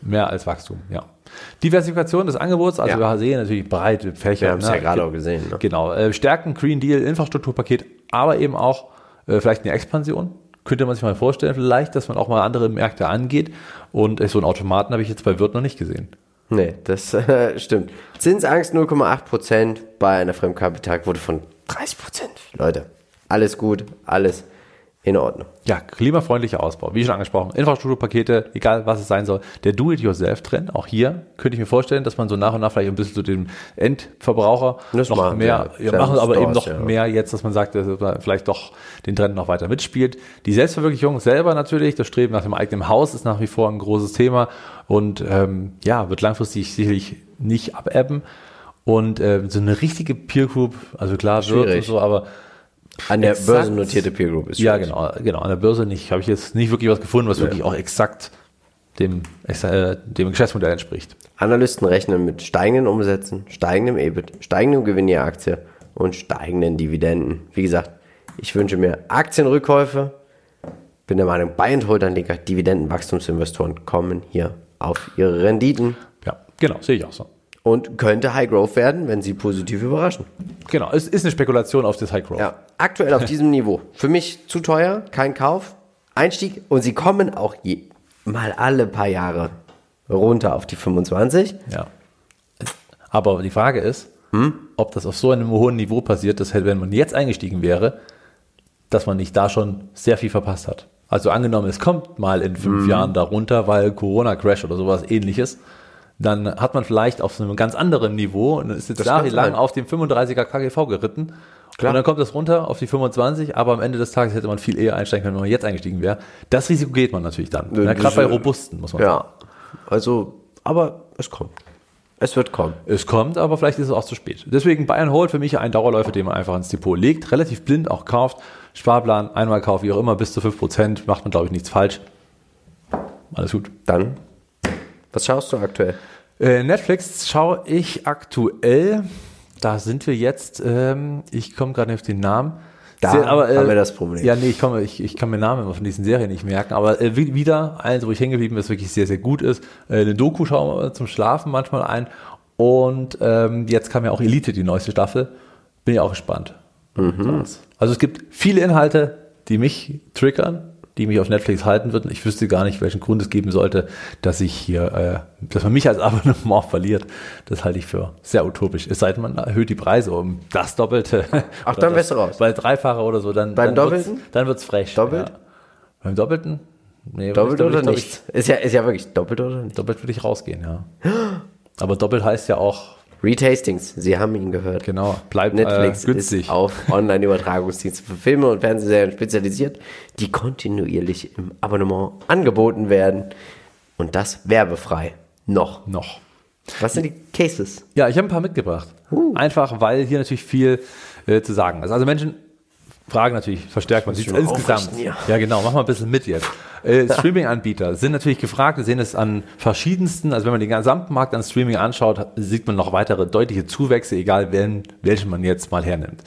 Mehr als Wachstum, ja. Diversifikation des Angebots, also Ja. wir sehen natürlich breite Fächer. Wir haben es ne? ja gerade auch gesehen. Ne? Genau, äh, Stärken, Green Deal, Infrastrukturpaket, aber eben auch äh, vielleicht eine Expansion. Könnte man sich mal vorstellen, vielleicht, dass man auch mal andere Märkte angeht. Und so einen Automaten habe ich jetzt bei Wirt noch nicht gesehen. Nee, das äh, stimmt. Zinsangst 0,8% bei einer Fremdkapitalquote von 30%. Leute, alles gut, alles in Ordnung. Ja, klimafreundlicher Ausbau, wie schon angesprochen. Infrastrukturpakete, egal was es sein soll. Der Do-it-yourself-Trend, auch hier könnte ich mir vorstellen, dass man so nach und nach vielleicht ein bisschen zu dem Endverbraucher Das noch machen mehr, sie, ja, ja. machen, aber eben noch Stores, ja. mehr jetzt, dass man sagt, dass man vielleicht doch den Trend noch weiter mitspielt. Die Selbstverwirklichung selber natürlich, das Streben nach dem eigenen Haus ist nach wie vor ein großes Thema und ähm, ja, wird langfristig sicherlich nicht abebben. Und ähm, so eine richtige Peer Group, also klar, wird und so, aber An der Exakt. börsennotierte Peer Group ist ja, genau, genau. An der Börse nicht. Habe ich jetzt nicht wirklich was gefunden, was wirklich auch exakt dem, äh, dem Geschäftsmodell entspricht. Analysten rechnen mit steigenden Umsätzen, steigendem EBIT, steigendem Gewinn je Aktie und steigenden Dividenden. Wie gesagt, ich wünsche mir Aktienrückkäufe. Bin der Meinung, Buy and Hold Anleger, Dividendenwachstumsinvestoren kommen hier auf ihre Renditen Ja, genau, sehe ich auch so. Und könnte High Growth werden, wenn sie positiv überraschen. Genau, es ist eine Spekulation auf das High Growth. Ja, aktuell auf diesem Niveau. Für mich zu teuer, kein Kauf, Einstieg und sie kommen auch je, mal alle paar Jahre runter auf die 25. Ja. Aber die Frage ist, ob das auf so einem hohen Niveau passiert, dass wenn man jetzt eingestiegen wäre, dass man nicht da schon sehr viel verpasst hat. Also angenommen, es kommt mal in fünf Jahren darunter, weil Corona-Crash oder sowas ähnliches, dann hat man vielleicht auf einem ganz anderen Niveau und ist jetzt Das jahrelang auf dem 35er KGV geritten. Klar. Und dann kommt es runter auf die 25, aber am Ende des Tages hätte man viel eher einsteigen können, wenn man jetzt eingestiegen wäre. Das Risiko geht man natürlich dann. Ja, das- Gerade bei Robusten, muss man sagen. Ja, also, aber es kommt. Es wird kommen. Es kommt, aber vielleicht ist es auch zu spät. Deswegen Bayern Hold für mich ein Dauerläufer, den man einfach ins Depot legt, relativ blind auch kauft. Sparplan, einmal Kauf, wie auch immer, bis zu 5%, macht man, glaube ich, nichts falsch. Alles gut. Dann, was schaust du aktuell? Äh, Netflix schaue ich aktuell, da sind wir jetzt, ähm, ich komme gerade nicht auf den Namen. Da haben wir das Problem. Ja, nee, ich, komme, ich, ich kann mir Namen immer von diesen Serien nicht merken, aber äh, wie- wieder eins, wo ich hängen geblieben bin, was wirklich sehr, sehr gut ist. Äh, eine Doku schauen wir zum Schlafen manchmal ein und ähm, jetzt kam ja auch Elite, die neueste Staffel. Bin ich auch gespannt. Mhm. Also es gibt viele Inhalte, die mich triggern, die mich auf Netflix halten würden. Ich wüsste gar nicht, welchen Grund es geben sollte, dass ich hier, äh, dass man mich als Abonnement verliert. Das halte ich für sehr utopisch. Es sei denn, man erhöht die Preise um das Doppelte. Ach, dann wärst du raus. Bei Dreifache oder so, dann. Beim dann wird's- Doppelten? Dann wird's frech. Doppelt? Ja. Beim Doppelten? Nee, Doppelt oder glaub nicht? Ist ja, ist ja wirklich doppelt oder Ich, nicht? doppelt würde ich rausgehen, ja. Aber doppelt heißt ja auch, Retastings, Sie haben ihn gehört. genau, bleibt Netflix äh, günstig. ist auf Online-Übertragungsdienste für Filme und Fernsehserien spezialisiert, die kontinuierlich im Abonnement angeboten werden. Und das werbefrei. Noch. Noch. Was sind die Cases? Ja, ich habe ein paar mitgebracht. Einfach, weil hier natürlich viel äh, zu sagen ist. Also Menschen fragen natürlich verstärkt, man sieht es insgesamt. Ja, genau, mach mal ein bisschen mit jetzt. Äh, Streaming-Anbieter sind natürlich gefragt, wir sehen es an verschiedensten, also wenn man den gesamten Markt an Streaming anschaut, sieht man noch weitere deutliche Zuwächse, egal wen, welchen man jetzt mal hernimmt.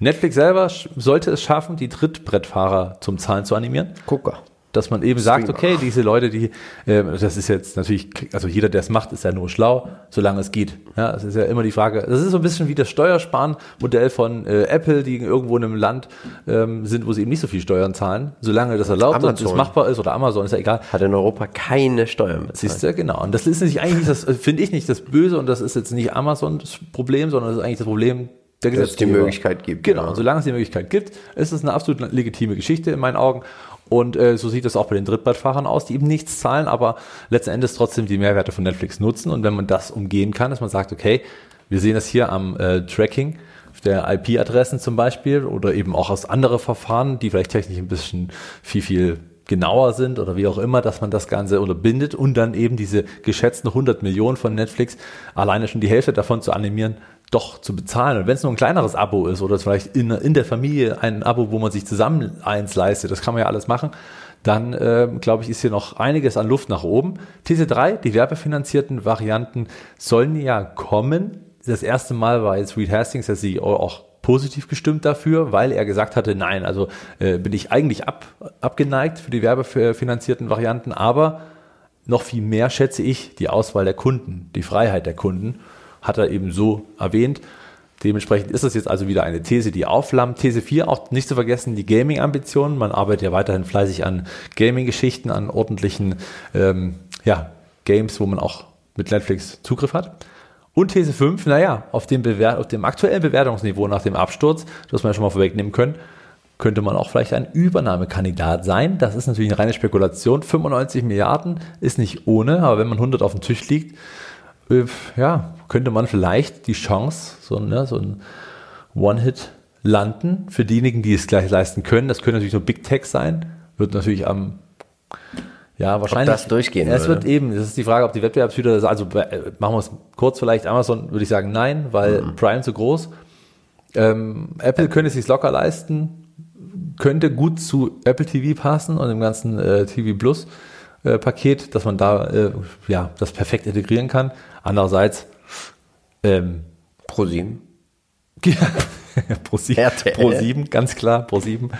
Netflix selber sollte es schaffen, die Trittbrettfahrer zum Zahlen zu animieren Gucker. Dass man eben sagt, okay, diese Leute, die, äh, das ist jetzt natürlich, also jeder, der es macht, ist ja nur schlau, solange es geht. Ja, es ist ja immer die Frage, das ist so ein bisschen wie das Steuersparenmodell von äh, Apple, die irgendwo in einem Land ähm, sind, wo sie eben nicht so viel Steuern zahlen. Solange das erlaubt und es Amazon. machbar ist oder Amazon, ist ja egal. Hat in Europa keine Steuern bezahlt. Siehst du, genau. Und das ist nicht eigentlich das, äh, finde ich nicht das Böse und das ist jetzt nicht Amazons Problem, sondern das ist eigentlich das Problem der Dass es die Gesetzgeber. Möglichkeit gibt, Genau. ja. Und solange es die Möglichkeit gibt, ist es eine absolut legitime Geschichte in meinen Augen. Und äh, so sieht es auch bei den Drittbrettfahrern aus, die eben nichts zahlen, aber letzten Endes trotzdem die Mehrwerte von Netflix nutzen. Und wenn man das umgehen kann, dass man sagt, okay, wir sehen das hier am äh, Tracking der IP-Adressen zum Beispiel oder eben auch aus andere Verfahren, die vielleicht technisch ein bisschen viel, viel genauer sind oder wie auch immer, dass man das Ganze unterbindet und dann eben diese geschätzten 100 Millionen von Netflix alleine schon die Hälfte davon zu animieren, doch zu bezahlen. Und wenn es nur ein kleineres Abo ist oder vielleicht in, in der Familie ein Abo, wo man sich zusammen eins leistet, das kann man ja alles machen, dann ähm, glaube ich, ist hier noch einiges an Luft nach oben. TC3, die werbefinanzierten Varianten sollen ja kommen. Das erste Mal war jetzt Reed Hastings, der CEO, auch positiv gestimmt dafür, weil er gesagt hatte, nein, also äh, bin ich eigentlich ab, abgeneigt für die werbefinanzierten Varianten, aber noch viel mehr schätze ich die Auswahl der Kunden, die Freiheit der Kunden, hat er eben so erwähnt. Dementsprechend ist das jetzt also wieder eine These, die aufflammt. These 4, auch nicht zu vergessen, die Gaming-Ambitionen. Man arbeitet ja weiterhin fleißig an Gaming-Geschichten, an ordentlichen ähm, ja, Games, wo man auch mit Netflix Zugriff hat. Und These 5, naja, auf dem, Bewer auf dem aktuellen Bewertungsniveau nach dem Absturz, das wir ja schon mal vorwegnehmen können, könnte man auch vielleicht ein Übernahmekandidat sein. Das ist natürlich eine reine Spekulation. 95 Milliarden ist nicht ohne, aber wenn man 100 auf dem Tisch liegt, ja, könnte man vielleicht die Chance, so, ne, so ein One-Hit landen für diejenigen, die es gleich leisten können. Das können natürlich nur Big Tech sein. Wird natürlich am ja, wahrscheinlich. Ob das durchgehen Es wird eben, das ist die Frage, ob die Wettbewerbshüter das, also äh, machen wir es kurz vielleicht, Amazon würde ich sagen nein, weil mhm. Prime zu groß. Ähm, Apple könnte es sich locker leisten, könnte gut zu Apple TV passen und dem ganzen äh, TV Plus äh, Paket, dass man da äh, ja das perfekt integrieren kann. Andererseits ähm, Pro 7. Pro 7, Pro 7, ganz klar, Pro 7.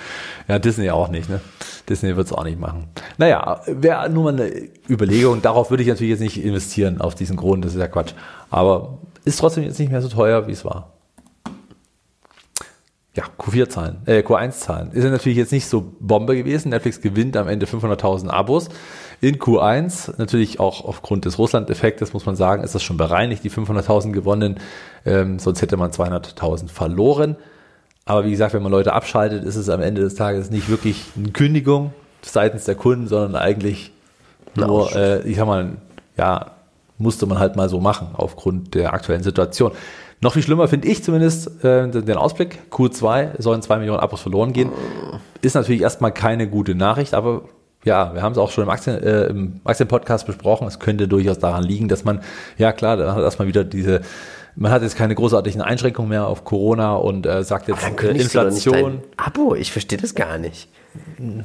Ja, Disney auch nicht, ne? Disney wird es auch nicht machen. Naja, wäre nur mal eine Überlegung. Darauf würde ich natürlich jetzt nicht investieren, auf diesen Grund, das ist ja Quatsch. Aber ist trotzdem jetzt nicht mehr so teuer, wie es war. Ja, Q4-Zahlen, äh, Q1-Zahlen. Ist ja natürlich jetzt nicht so Bombe gewesen. Netflix gewinnt am Ende 500.000 Abos. In Q1, natürlich auch aufgrund des Russland-Effektes, muss man sagen, ist das schon bereinigt, die 500.000 gewonnen. Ähm, sonst hätte man 200.000 verloren. Aber wie gesagt, wenn man Leute abschaltet, ist es am Ende des Tages nicht wirklich eine Kündigung seitens der Kunden, sondern eigentlich nur, äh, ich sag mal, ja, musste man halt mal so machen aufgrund der aktuellen Situation. Noch viel schlimmer finde ich zumindest äh, den Ausblick. Q2 sollen zwei Millionen Abos verloren gehen. Ist natürlich erstmal keine gute Nachricht, aber ja, wir haben es auch schon im, Aktien, äh, im Aktienpodcast besprochen. Es könnte durchaus daran liegen, dass man, ja klar, dann hat erstmal wieder diese man hat jetzt keine großartigen Einschränkungen mehr auf Corona und äh, sagt jetzt äh, Inflation. Abo, ich verstehe das gar nicht.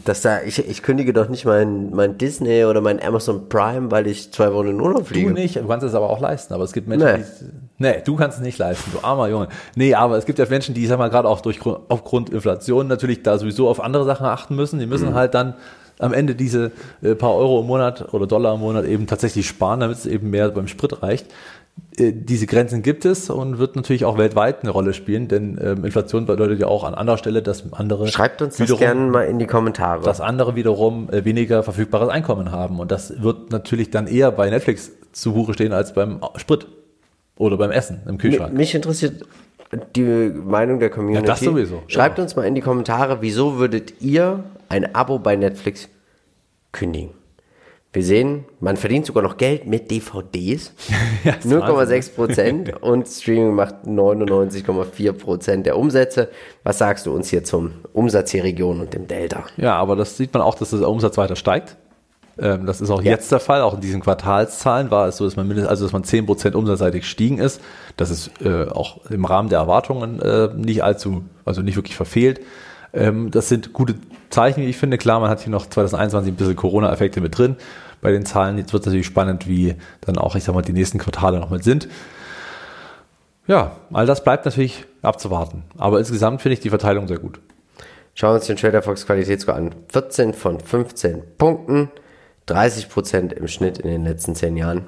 Dass da, ich, ich kündige doch nicht mein, mein Disney oder mein Amazon Prime, weil ich zwei Wochen in Urlaub fliege. Du nicht, du kannst es aber auch leisten. Aber es gibt Menschen, nee. die. Nee, du kannst es nicht leisten, du armer Junge. Nee, aber es gibt ja Menschen, die, ich sag mal, gerade auch durch, aufgrund Inflation natürlich da sowieso auf andere Sachen achten müssen. Die müssen mhm. halt dann am Ende diese äh, paar Euro im Monat oder Dollar im Monat eben tatsächlich sparen, damit es eben mehr beim Sprit reicht. Äh, diese Grenzen gibt es und wird natürlich auch weltweit eine Rolle spielen, denn ähm, Inflation bedeutet ja auch an anderer Stelle, dass andere schreibt uns das gerne mal in die Kommentare, dass andere wiederum äh, weniger verfügbares Einkommen haben und das wird natürlich dann eher bei Netflix zu Buche stehen als beim Sprit oder beim Essen im Kühlschrank. Mich interessiert die Meinung der Community. Ja, das sowieso. Schreibt ja. uns mal in die Kommentare, wieso würdet ihr ein Abo bei Netflix kündigen? Wir sehen, man verdient sogar noch Geld mit DVDs. ja, 0,6 Prozent und Streaming macht 99,4 Prozent der Umsätze. Was sagst du uns hier zum Umsatz hier Region und dem Delta? Ja, aber das sieht man auch, dass der Umsatz weiter steigt. Ähm, das ist auch ja. jetzt der Fall. Auch in diesen Quartalszahlen war es so, dass man mindestens, also dass man 10 Prozent umsatzseitig gestiegen ist. Das ist äh, auch im Rahmen der Erwartungen äh, nicht allzu, also nicht wirklich verfehlt. Ähm, das sind gute Zeichen, wie ich finde. Klar, man hat hier noch 2021 ein bisschen Corona-Effekte mit drin bei den Zahlen. Jetzt wird es natürlich spannend, wie dann auch, ich sag mal, die nächsten Quartale noch mit sind. Ja, all das bleibt natürlich abzuwarten. Aber insgesamt finde ich die Verteilung sehr gut. Schauen wir uns den Trader Fox Qualitätsscore an. 14 von 15 Punkten, 30 Prozent im Schnitt in den letzten 10 Jahren.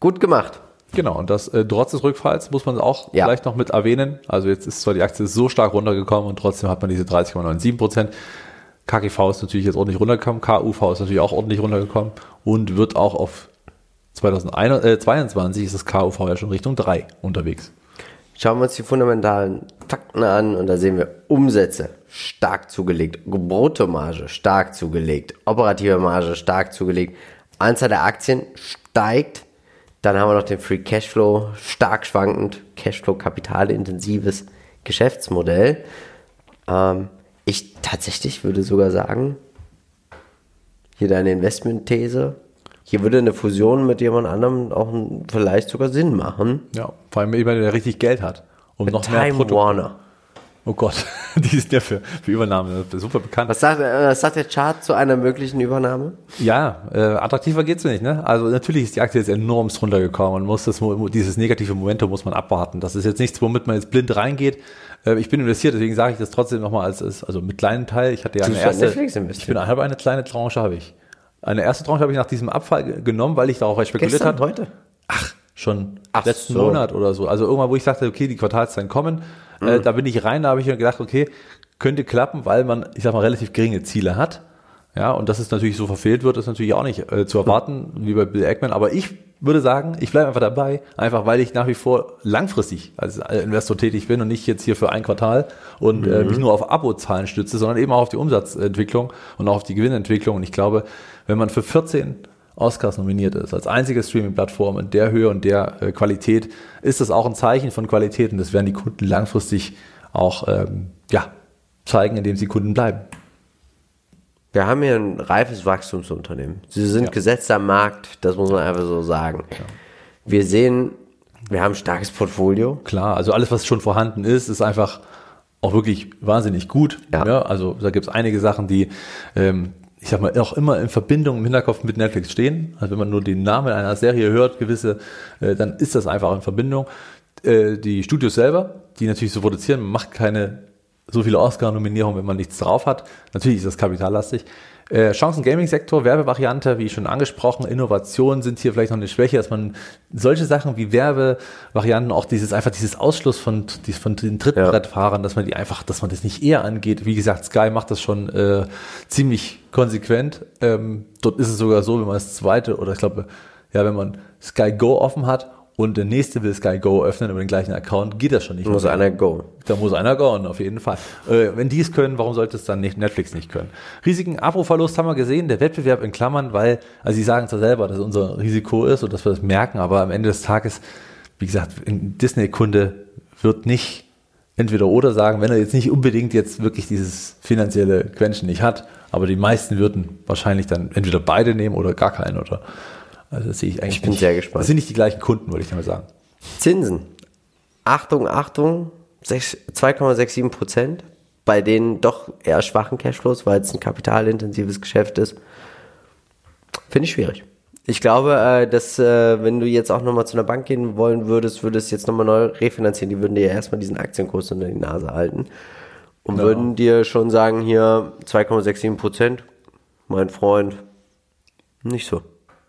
Gut gemacht. Genau, und das äh, trotz des Rückfalls muss man auch ja. vielleicht noch mit erwähnen. Also jetzt ist zwar die Aktie so stark runtergekommen und trotzdem hat man diese 30,97 Prozent. KGV ist natürlich jetzt ordentlich runtergekommen, KUV ist natürlich auch ordentlich runtergekommen und wird auch auf 2022 ist das KUV ja schon Richtung 3 unterwegs. Schauen wir uns die fundamentalen Fakten an und da sehen wir Umsätze stark zugelegt, Bruttomarge stark zugelegt, operative Marge stark zugelegt, Anzahl der Aktien steigt, dann haben wir noch den Free Cashflow stark schwankend, Cashflow kapitalintensives Geschäftsmodell. Ähm, ich tatsächlich würde sogar sagen, hier deine Investmentthese, hier würde eine Fusion mit jemand anderem auch vielleicht sogar Sinn machen. Ja, vor allem jemand, der richtig Geld hat. Um mit noch Time mehr Warner. Oh Gott, die sind ja für, für Übernahme super bekannt. Was sagt, äh, was sagt der Chart zu einer möglichen Übernahme? Ja, äh, attraktiver geht's nicht, ne? Also natürlich ist die Aktie jetzt enorm runtergekommen und muss das, dieses negative Momentum muss man abwarten. Das ist jetzt nichts, womit man jetzt blind reingeht. Äh, ich bin investiert, deswegen sage ich das trotzdem nochmal als, als, also mit kleinen Teil. Ich hatte ja eine erste, ich bin halb eine kleine Tranche habe ich. Eine erste Tranche habe ich nach diesem Abfall genommen, weil ich darauf spekuliert habe. heute? Schon Ach letzten so. Monat oder so. Also irgendwann, wo ich dachte, okay, die Quartalszahlen kommen, äh, mhm. äh, da bin ich rein, da habe ich mir gedacht, okay, könnte klappen, weil man, ich sag mal, relativ geringe Ziele hat. Ja, und dass es natürlich so verfehlt wird, ist natürlich auch nicht äh, zu erwarten, wie bei Bill Eggman. Aber ich würde sagen, ich bleibe einfach dabei, einfach weil ich nach wie vor langfristig als Investor tätig bin und nicht jetzt hier für ein Quartal und mhm. äh, mich nur auf Abozahlen stütze, sondern eben auch auf die Umsatzentwicklung und auch auf die Gewinnentwicklung. Und ich glaube, wenn man für 14 Oscars nominiert ist, als einzige Streaming-Plattform in der Höhe und der äh, Qualität, ist das auch ein Zeichen von Qualität und das werden die Kunden langfristig auch ähm, ja, zeigen, indem sie Kunden bleiben. Wir haben hier ein reifes Wachstumsunternehmen. Sie sind ja. gesetzt am Markt, das muss man einfach so sagen. Ja. Wir sehen, wir haben ein starkes Portfolio. Klar, also alles, was schon vorhanden ist, ist einfach auch wirklich wahnsinnig gut. Ja. ja also da gibt es einige Sachen, die ähm, ich sag mal, auch immer in Verbindung im Hinterkopf mit Netflix stehen. Also wenn man nur den Namen einer Serie hört, gewisse, äh, dann ist das einfach in Verbindung. Äh, die Studios selber, die natürlich so produzieren, man macht keine so viele Oscar-Nominierungen, wenn man nichts drauf hat. Natürlich ist das kapitallastig. Äh, Chancen Gaming-Sektor, Werbevariante, wie schon angesprochen, Innovationen sind hier vielleicht noch eine Schwäche, dass man solche Sachen wie Werbevarianten, auch dieses einfach dieses Ausschluss von, von den Trittbrettfahrern, dass man die einfach, dass man das nicht eher angeht. Wie gesagt, Sky macht das schon äh, ziemlich konsequent. Ähm, dort ist es sogar so, wenn man das zweite oder ich glaube, ja, wenn man Sky Go offen hat und der nächste will Sky Go öffnen über den gleichen Account, geht das schon nicht. Muss mehr. einer go. Da muss einer go, auf jeden Fall. Äh, wenn die es können, warum sollte es dann nicht Netflix nicht können? Risiken, Abo-Verlust haben wir gesehen, der Wettbewerb in Klammern, weil, also sie sagen zwar selber, dass es unser Risiko ist und dass wir das merken, aber am Ende des Tages, wie gesagt, ein Disney-Kunde wird nicht entweder oder sagen, wenn er jetzt nicht unbedingt jetzt wirklich dieses finanzielle Quäntchen nicht hat, aber die meisten würden wahrscheinlich dann entweder beide nehmen oder gar keinen oder also das sehe ich eigentlich. Ich bin nicht. sehr gespannt. Das sind nicht die gleichen Kunden, würde ich damit sagen. Zinsen. Achtung, Achtung, 2,67 Prozent. Bei den doch eher schwachen Cashflows, weil es ein kapitalintensives Geschäft ist. Finde ich schwierig. Ich glaube, äh, dass äh, wenn du jetzt auch nochmal zu einer Bank gehen wollen würdest, würdest du jetzt nochmal neu refinanzieren. Die würden dir ja erstmal diesen Aktienkurs unter die Nase halten und ja. würden dir schon sagen, hier 2,67 Prozent, mein Freund, nicht so.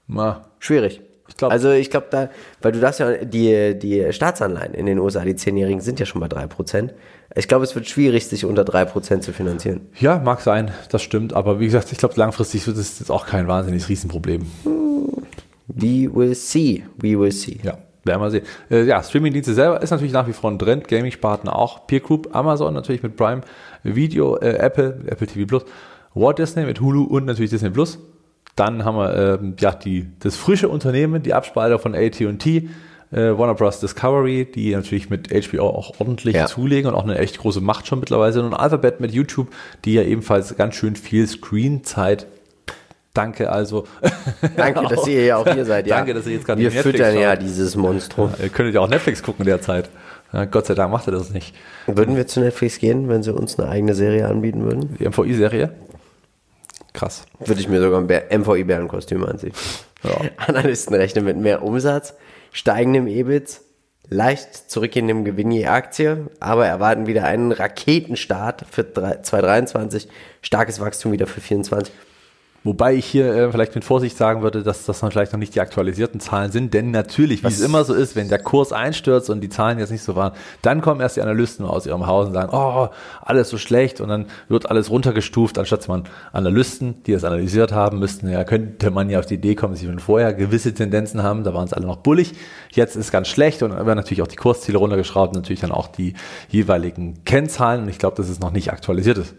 Na, Schwierig. Ich glaub, also ich glaube da, weil du das ja, die, die Staatsanleihen in den USA, die Zehnjährigen sind ja schon bei drei Prozent. Ich glaube, es wird schwierig, sich unter drei Prozent zu finanzieren. Ja, mag sein, das stimmt. Aber wie gesagt, ich glaube, langfristig wird es jetzt auch kein wahnsinniges Riesenproblem. We will see. We will see. Ja. Werden wir sehen. Äh, ja, Streamingdienste selber ist natürlich nach wie vor ein Trend. Gaming-Sparten auch. Peer Group, Amazon natürlich mit Prime Video, äh, Apple, Apple TV Plus, Walt Disney mit Hulu und natürlich Disney Plus. Dann haben wir ähm, ja die, das frische Unternehmen, die Abspalter von AT&T, äh, Warner Bros. Discovery, die natürlich mit HBO auch ordentlich ja. zulegen und auch eine echt große Macht schon mittlerweile. Und Alphabet mit YouTube, die ja ebenfalls ganz schön viel Screenzeit Danke also. Danke, dass ihr ja auch hier seid. Ja. Danke, dass ihr jetzt gerade Wir Netflix füttern schaut. ja dieses Monstrum. Ja, ihr könntet ja auch Netflix gucken derzeit. Ja, Gott sei Dank macht er das nicht. Würden wir zu Netflix gehen, wenn sie uns eine eigene Serie anbieten würden? Die MVI-Serie? Krass. Würde ich mir sogar ein MVI-Bärenkostüm anziehen. Ja. Analysten rechnen mit mehr Umsatz, steigendem EBIT, leicht zurückgehendem Gewinn je Aktie, aber erwarten wieder einen Raketenstart für 2023, starkes Wachstum wieder für 2024. Wobei ich hier äh, vielleicht mit Vorsicht sagen würde, dass das dann vielleicht noch nicht die aktualisierten Zahlen sind, denn natürlich, wie es immer so ist, wenn der Kurs einstürzt und die Zahlen jetzt nicht so waren, dann kommen erst die Analysten aus ihrem Haus und sagen, oh, alles so schlecht. Und dann wird alles runtergestuft, anstatt man Analysten, die das analysiert haben, müssten ja, könnte man ja auf die Idee kommen, dass sie schon vorher gewisse Tendenzen haben, da waren es alle noch bullig, jetzt ist es ganz schlecht und dann werden natürlich auch die Kursziele runtergeschraubt, natürlich dann auch die jeweiligen Kennzahlen. Und ich glaube, dass es noch nicht aktualisiert ist.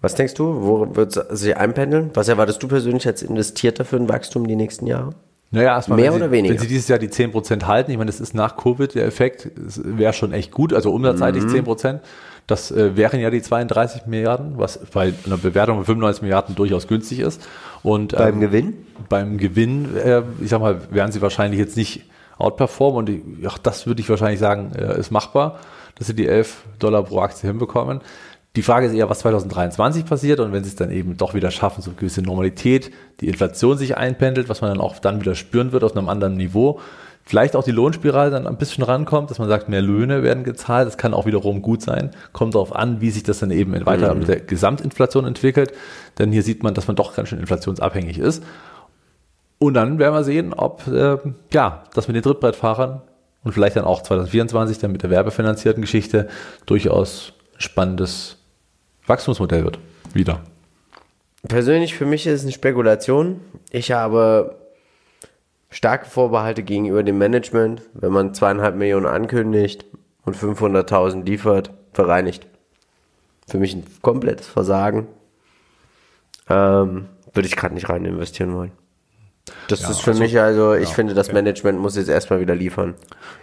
Was denkst du, wo wird es sich einpendeln? Was erwartest du persönlich als Investierter für ein Wachstum die nächsten Jahre? Naja, erstmal, mehr Sie, oder weniger. Wenn Sie dieses Jahr die 10% halten, ich meine, das ist nach Covid der Effekt, wäre schon echt gut, also umsatzseitig mhm. 10%. Das äh, wären ja die 32 Milliarden, was bei einer Bewertung von 95 Milliarden durchaus günstig ist. Und beim ähm, Gewinn? Beim Gewinn, äh, ich sag mal, werden Sie wahrscheinlich jetzt nicht outperformen und ich, ach, das würde ich wahrscheinlich sagen, äh, ist machbar. dass sie die 11 Dollar pro Aktie hinbekommen. Die Frage ist eher, was 2023 passiert und wenn sie es dann eben doch wieder schaffen, so eine gewisse Normalität, die Inflation sich einpendelt, was man dann auch dann wieder spüren wird auf einem anderen Niveau, vielleicht auch die Lohnspirale dann ein bisschen rankommt, dass man sagt, mehr Löhne werden gezahlt, das kann auch wiederum gut sein, kommt darauf an, wie sich das dann eben weiter mhm. mit der Gesamtinflation entwickelt, denn hier sieht man, dass man doch ganz schön inflationsabhängig ist. Und dann werden wir sehen, ob äh, ja, das mit den Trittbrettfahrern und vielleicht dann auch 2024 dann mit der werbefinanzierten Geschichte durchaus spannendes Wachstumsmodell wird. Wieder. Persönlich für mich ist es eine Spekulation. Ich habe starke Vorbehalte gegenüber dem Management, wenn man zweieinhalb Millionen ankündigt und 500.000 liefert, verreinigt. Für mich ein komplettes Versagen. Ähm, würde ich gerade nicht rein investieren wollen. Das ja, ist für also, mich also, ich ja, finde, das Management muss jetzt erstmal wieder liefern.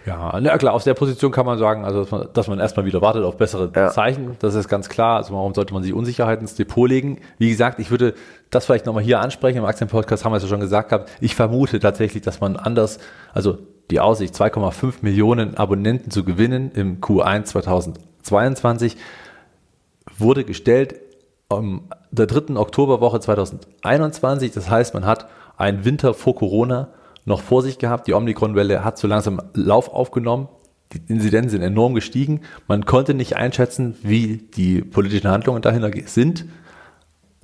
Ja, na klar, aus der Position kann man sagen, also dass man, dass man erstmal wieder wartet auf bessere ja. Zeichen. Das ist ganz klar. Also warum sollte man sich Unsicherheit ins Depot legen? Wie gesagt, ich würde das vielleicht nochmal hier ansprechen. Im Aktienpodcast haben wir es ja schon gesagt gehabt. Ich vermute tatsächlich, dass man anders, also die Aussicht, 2,5 Millionen Abonnenten zu gewinnen im Q1 2022 wurde gestellt um der dritten Oktoberwoche 2021. Das heißt, man hat einen Winter vor Corona noch vor sich gehabt. Die Omikron-Welle hat so langsam Lauf aufgenommen. Die Inzidenzen sind enorm gestiegen. Man konnte nicht einschätzen, wie die politischen Handlungen dahinter sind,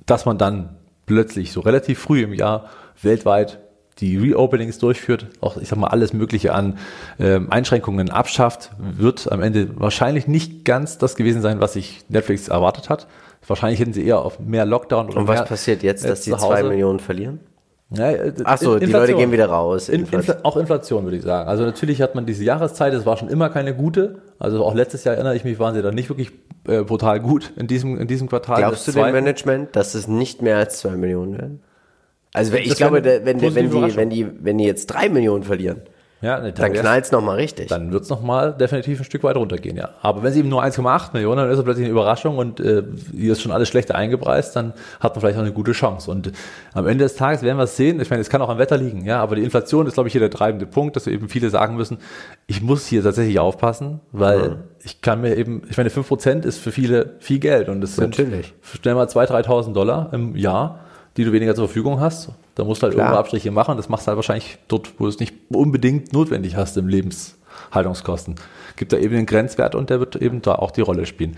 dass man dann plötzlich so relativ früh im Jahr weltweit die Reopenings durchführt, auch ich sag mal alles Mögliche an äh, Einschränkungen abschafft, wird am Ende wahrscheinlich nicht ganz das gewesen sein, was sich Netflix erwartet hat. Wahrscheinlich hätten sie eher auf mehr Lockdown oder Und was passiert jetzt, dass die zwei Millionen verlieren? Ja, äh, Ach so, die Leute gehen wieder raus. In, Infl auch Inflation würde ich sagen. Also natürlich hat man diese Jahreszeit, es war schon immer keine gute. Also auch letztes Jahr erinnere ich mich, waren sie dann nicht wirklich äh, brutal gut in diesem, in diesem Quartal. Glaubst du dem Management, dass es nicht mehr als zwei Millionen werden? Also ich glaube, wenn, wenn, wenn, die, wenn, die, wenn die jetzt drei Millionen verlieren, ja, ne, dann knallt es nochmal richtig. Dann wird es nochmal definitiv ein Stück weiter runtergehen, ja. Aber wenn sie eben nur 1,8 Millionen, dann ist es plötzlich eine Überraschung und äh, hier ist schon alles schlechter eingepreist, dann hat man vielleicht auch eine gute Chance. Und am Ende des Tages werden wir es sehen. Ich meine, es kann auch am Wetter liegen, ja, aber die Inflation ist, glaube ich, hier der treibende Punkt, dass eben viele sagen müssen, ich muss hier tatsächlich aufpassen, weil mhm. ich kann mir eben, ich meine, 5% ist für viele viel Geld und es sind Natürlich. schnell mal 2.000, 3.000 Dollar im Jahr die du weniger zur Verfügung hast. Da musst du halt Klar. irgendwo Abstriche machen. Das machst du halt wahrscheinlich dort, wo du es nicht unbedingt notwendig hast im Lebenshaltungskosten. Gibt da eben den Grenzwert und der wird eben da auch die Rolle spielen.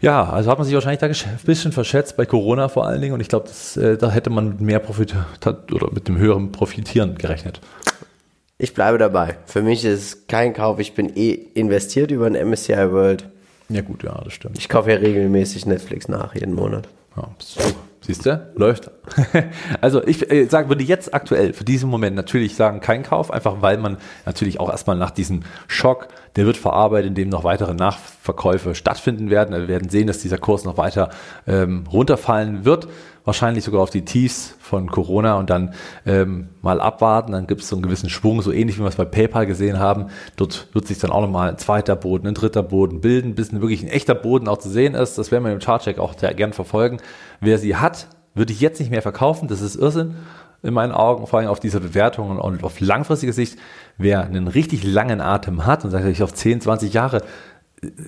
Ja, also hat man sich wahrscheinlich da ein bisschen verschätzt bei Corona vor allen Dingen und ich glaube, äh, da hätte man mit mehr Profit oder mit dem höheren Profitieren gerechnet. Ich bleibe dabei. Für mich ist es kein Kauf. Ich bin eh investiert über ein MSCI World. Ja gut, ja, das stimmt. Ich kaufe ja regelmäßig Netflix nach, jeden Monat. Ja, so. Siehst du? Läuft. also ich äh, sagen würde jetzt aktuell für diesen Moment natürlich sagen, kein Kauf, einfach weil man natürlich auch erstmal nach diesem Schock, der wird verarbeitet, indem noch weitere Nachverkäufe stattfinden werden. Wir werden sehen, dass dieser Kurs noch weiter ähm, runterfallen wird wahrscheinlich sogar auf die Tiefs von Corona und dann ähm, mal abwarten. Dann gibt es so einen gewissen Schwung, so ähnlich wie wir es bei PayPal gesehen haben. Dort wird sich dann auch nochmal ein zweiter Boden, ein dritter Boden bilden, bis ein wirklich ein echter Boden auch zu sehen ist. Das werden wir im Chartcheck auch sehr gern verfolgen. Wer sie hat, würde ich jetzt nicht mehr verkaufen. Das ist Irrsinn in meinen Augen, vor allem auf dieser Bewertung und auf langfristige Sicht. Wer einen richtig langen Atem hat und sagt, ich auf 10, 20 Jahre,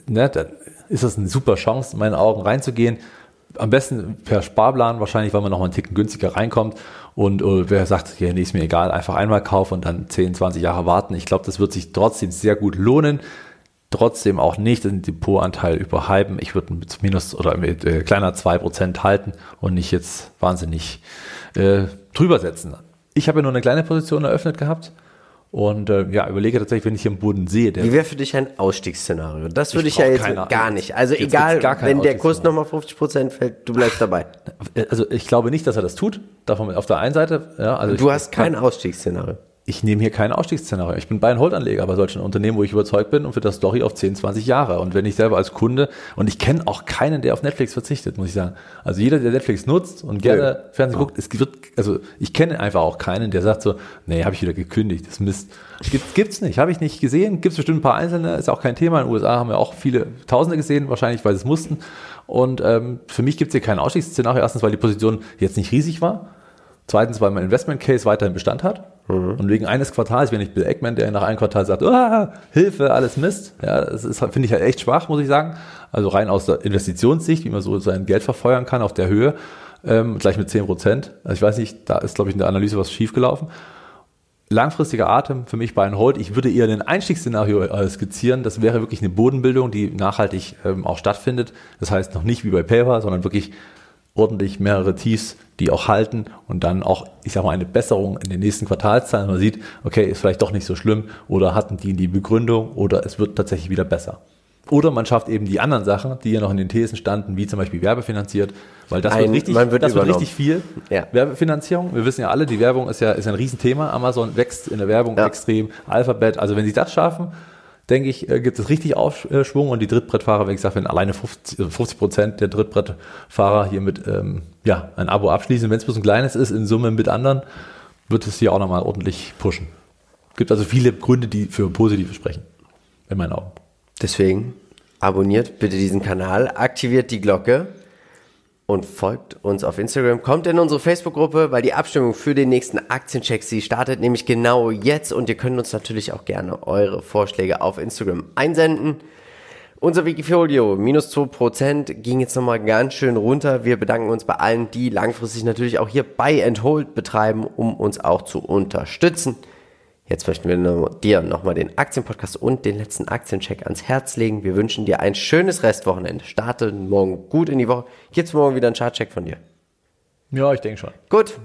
ne, dann ist das eine super Chance, in meinen Augen reinzugehen am besten per Sparplan, wahrscheinlich, weil man noch mal einen Ticken günstiger reinkommt. Und uh, wer sagt, ja, nee, ist mir egal, einfach einmal kaufen und dann 10, 20 Jahre warten. Ich glaube, das wird sich trotzdem sehr gut lohnen. Trotzdem auch nicht den Depotanteil überhypen. Ich würde mit minus oder mit äh, kleiner 2% halten und nicht jetzt wahnsinnig äh, drüber setzen. Ich habe ja nur eine kleine Position eröffnet gehabt und äh, ja, überlege tatsächlich, wenn ich hier im Boden sehe. Wie wäre für dich ein Ausstiegsszenario? Das würde ich, ich ja jetzt keine, gar nicht. Also jetzt egal, wenn der Kurs nochmal 50 Prozent fällt, du bleibst dabei. Also ich glaube nicht, dass er das tut. Davon auf der einen Seite. Ja, also du hast kein Ausstiegsszenario ich nehme hier kein Ausstiegsszenario. Ich bin Buy-and-Hold-Anleger bei solchen Unternehmen, wo ich überzeugt bin und für das Story auf 10, 20 Jahre. Und wenn ich selber als Kunde, und ich kenne auch keinen, der auf Netflix verzichtet, muss ich sagen. Also jeder, der Netflix nutzt und gerne ja. Fernsehen guckt, es wird, also ich kenne einfach auch keinen, der sagt so, nee, habe ich wieder gekündigt, das Mist. Gibt, gibt's nicht, habe ich nicht gesehen. Gibt es bestimmt ein paar Einzelne, ist auch kein Thema. In den USA haben wir auch viele Tausende gesehen, wahrscheinlich, weil sie es mussten. Und ähm, für mich gibt es hier kein Ausstiegsszenario. Erstens, weil die Position jetzt nicht riesig war. Zweitens, weil mein Investment Case weiterhin Bestand hat. Mhm. Und wegen eines Quartals, wenn ich Bill Eckman, der nach einem Quartal sagt, ah, Hilfe, alles Mist, ja, das ist, finde ich halt echt schwach, muss ich sagen. Also rein aus der Investitionssicht, wie man so sein Geld verfeuern kann auf der Höhe, ähm, gleich mit 10 Prozent. Also ich weiß nicht, da ist, glaube ich, in der Analyse was schiefgelaufen. Langfristiger Atem für mich bei einem Hold. Ich würde eher ein Einstiegsszenario äh, skizzieren. Das wäre wirklich eine Bodenbildung, die nachhaltig ähm, auch stattfindet. Das heißt noch nicht wie bei Paper, sondern wirklich ordentlich mehrere Tiefs, die auch halten und dann auch, ich sag mal, eine Besserung in den nächsten Quartalszahlen. Man sieht, okay, ist vielleicht doch nicht so schlimm oder hatten die die Begründung oder es wird tatsächlich wieder besser. Oder man schafft eben die anderen Sachen, die ja noch in den Thesen standen, wie zum Beispiel werbefinanziert, weil das Ein, wird richtig, wird das wird richtig viel. Ja. Werbefinanzierung, wir wissen ja alle, die Werbung ist ja, ist ein Riesenthema. Amazon wächst in der Werbung Ja. extrem. Alphabet, also wenn sie das schaffen, denke ich, äh, gibt es richtig Aufschwung und die Drittbrettfahrer, wie gesagt, wenn alleine 50 äh, 50 Prozent der Drittbrettfahrer hier mit ähm, ja, ein Abo abschließen, wenn es bloß ein kleines ist, in Summe mit anderen, wird es hier auch nochmal ordentlich pushen. Gibt also viele Gründe, die für positive sprechen, in meinen Augen. Deswegen abonniert bitte diesen Kanal, aktiviert die Glocke und folgt uns auf Instagram. Kommt in unsere Facebook-Gruppe, weil die Abstimmung für den nächsten Aktiencheck, sie startet nämlich genau jetzt und ihr könnt uns natürlich auch gerne eure Vorschläge auf Instagram einsenden. Unser Wikifolio, minus 2%, ging jetzt nochmal ganz schön runter. Wir bedanken uns bei allen, die langfristig natürlich auch hier Buy and Hold betreiben, um uns auch zu unterstützen. Jetzt möchten wir dir nochmal den Aktienpodcast und den letzten Aktiencheck ans Herz legen. Wir wünschen dir ein schönes Restwochenende. Starte morgen gut in die Woche. Gibt's morgen wieder einen Chartcheck von dir? Ja, ich denke schon. Gut.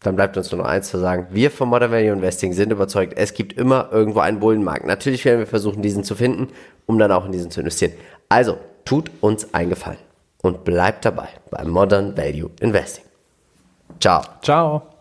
Dann bleibt uns nur noch eins zu sagen. Wir von Modern Value Investing sind überzeugt, es gibt immer irgendwo einen Bullenmarkt. Natürlich werden wir versuchen, diesen zu finden, um dann auch in diesen zu investieren. Also, tut uns einen Gefallen und bleibt dabei bei Modern Value Investing. Ciao. Ciao.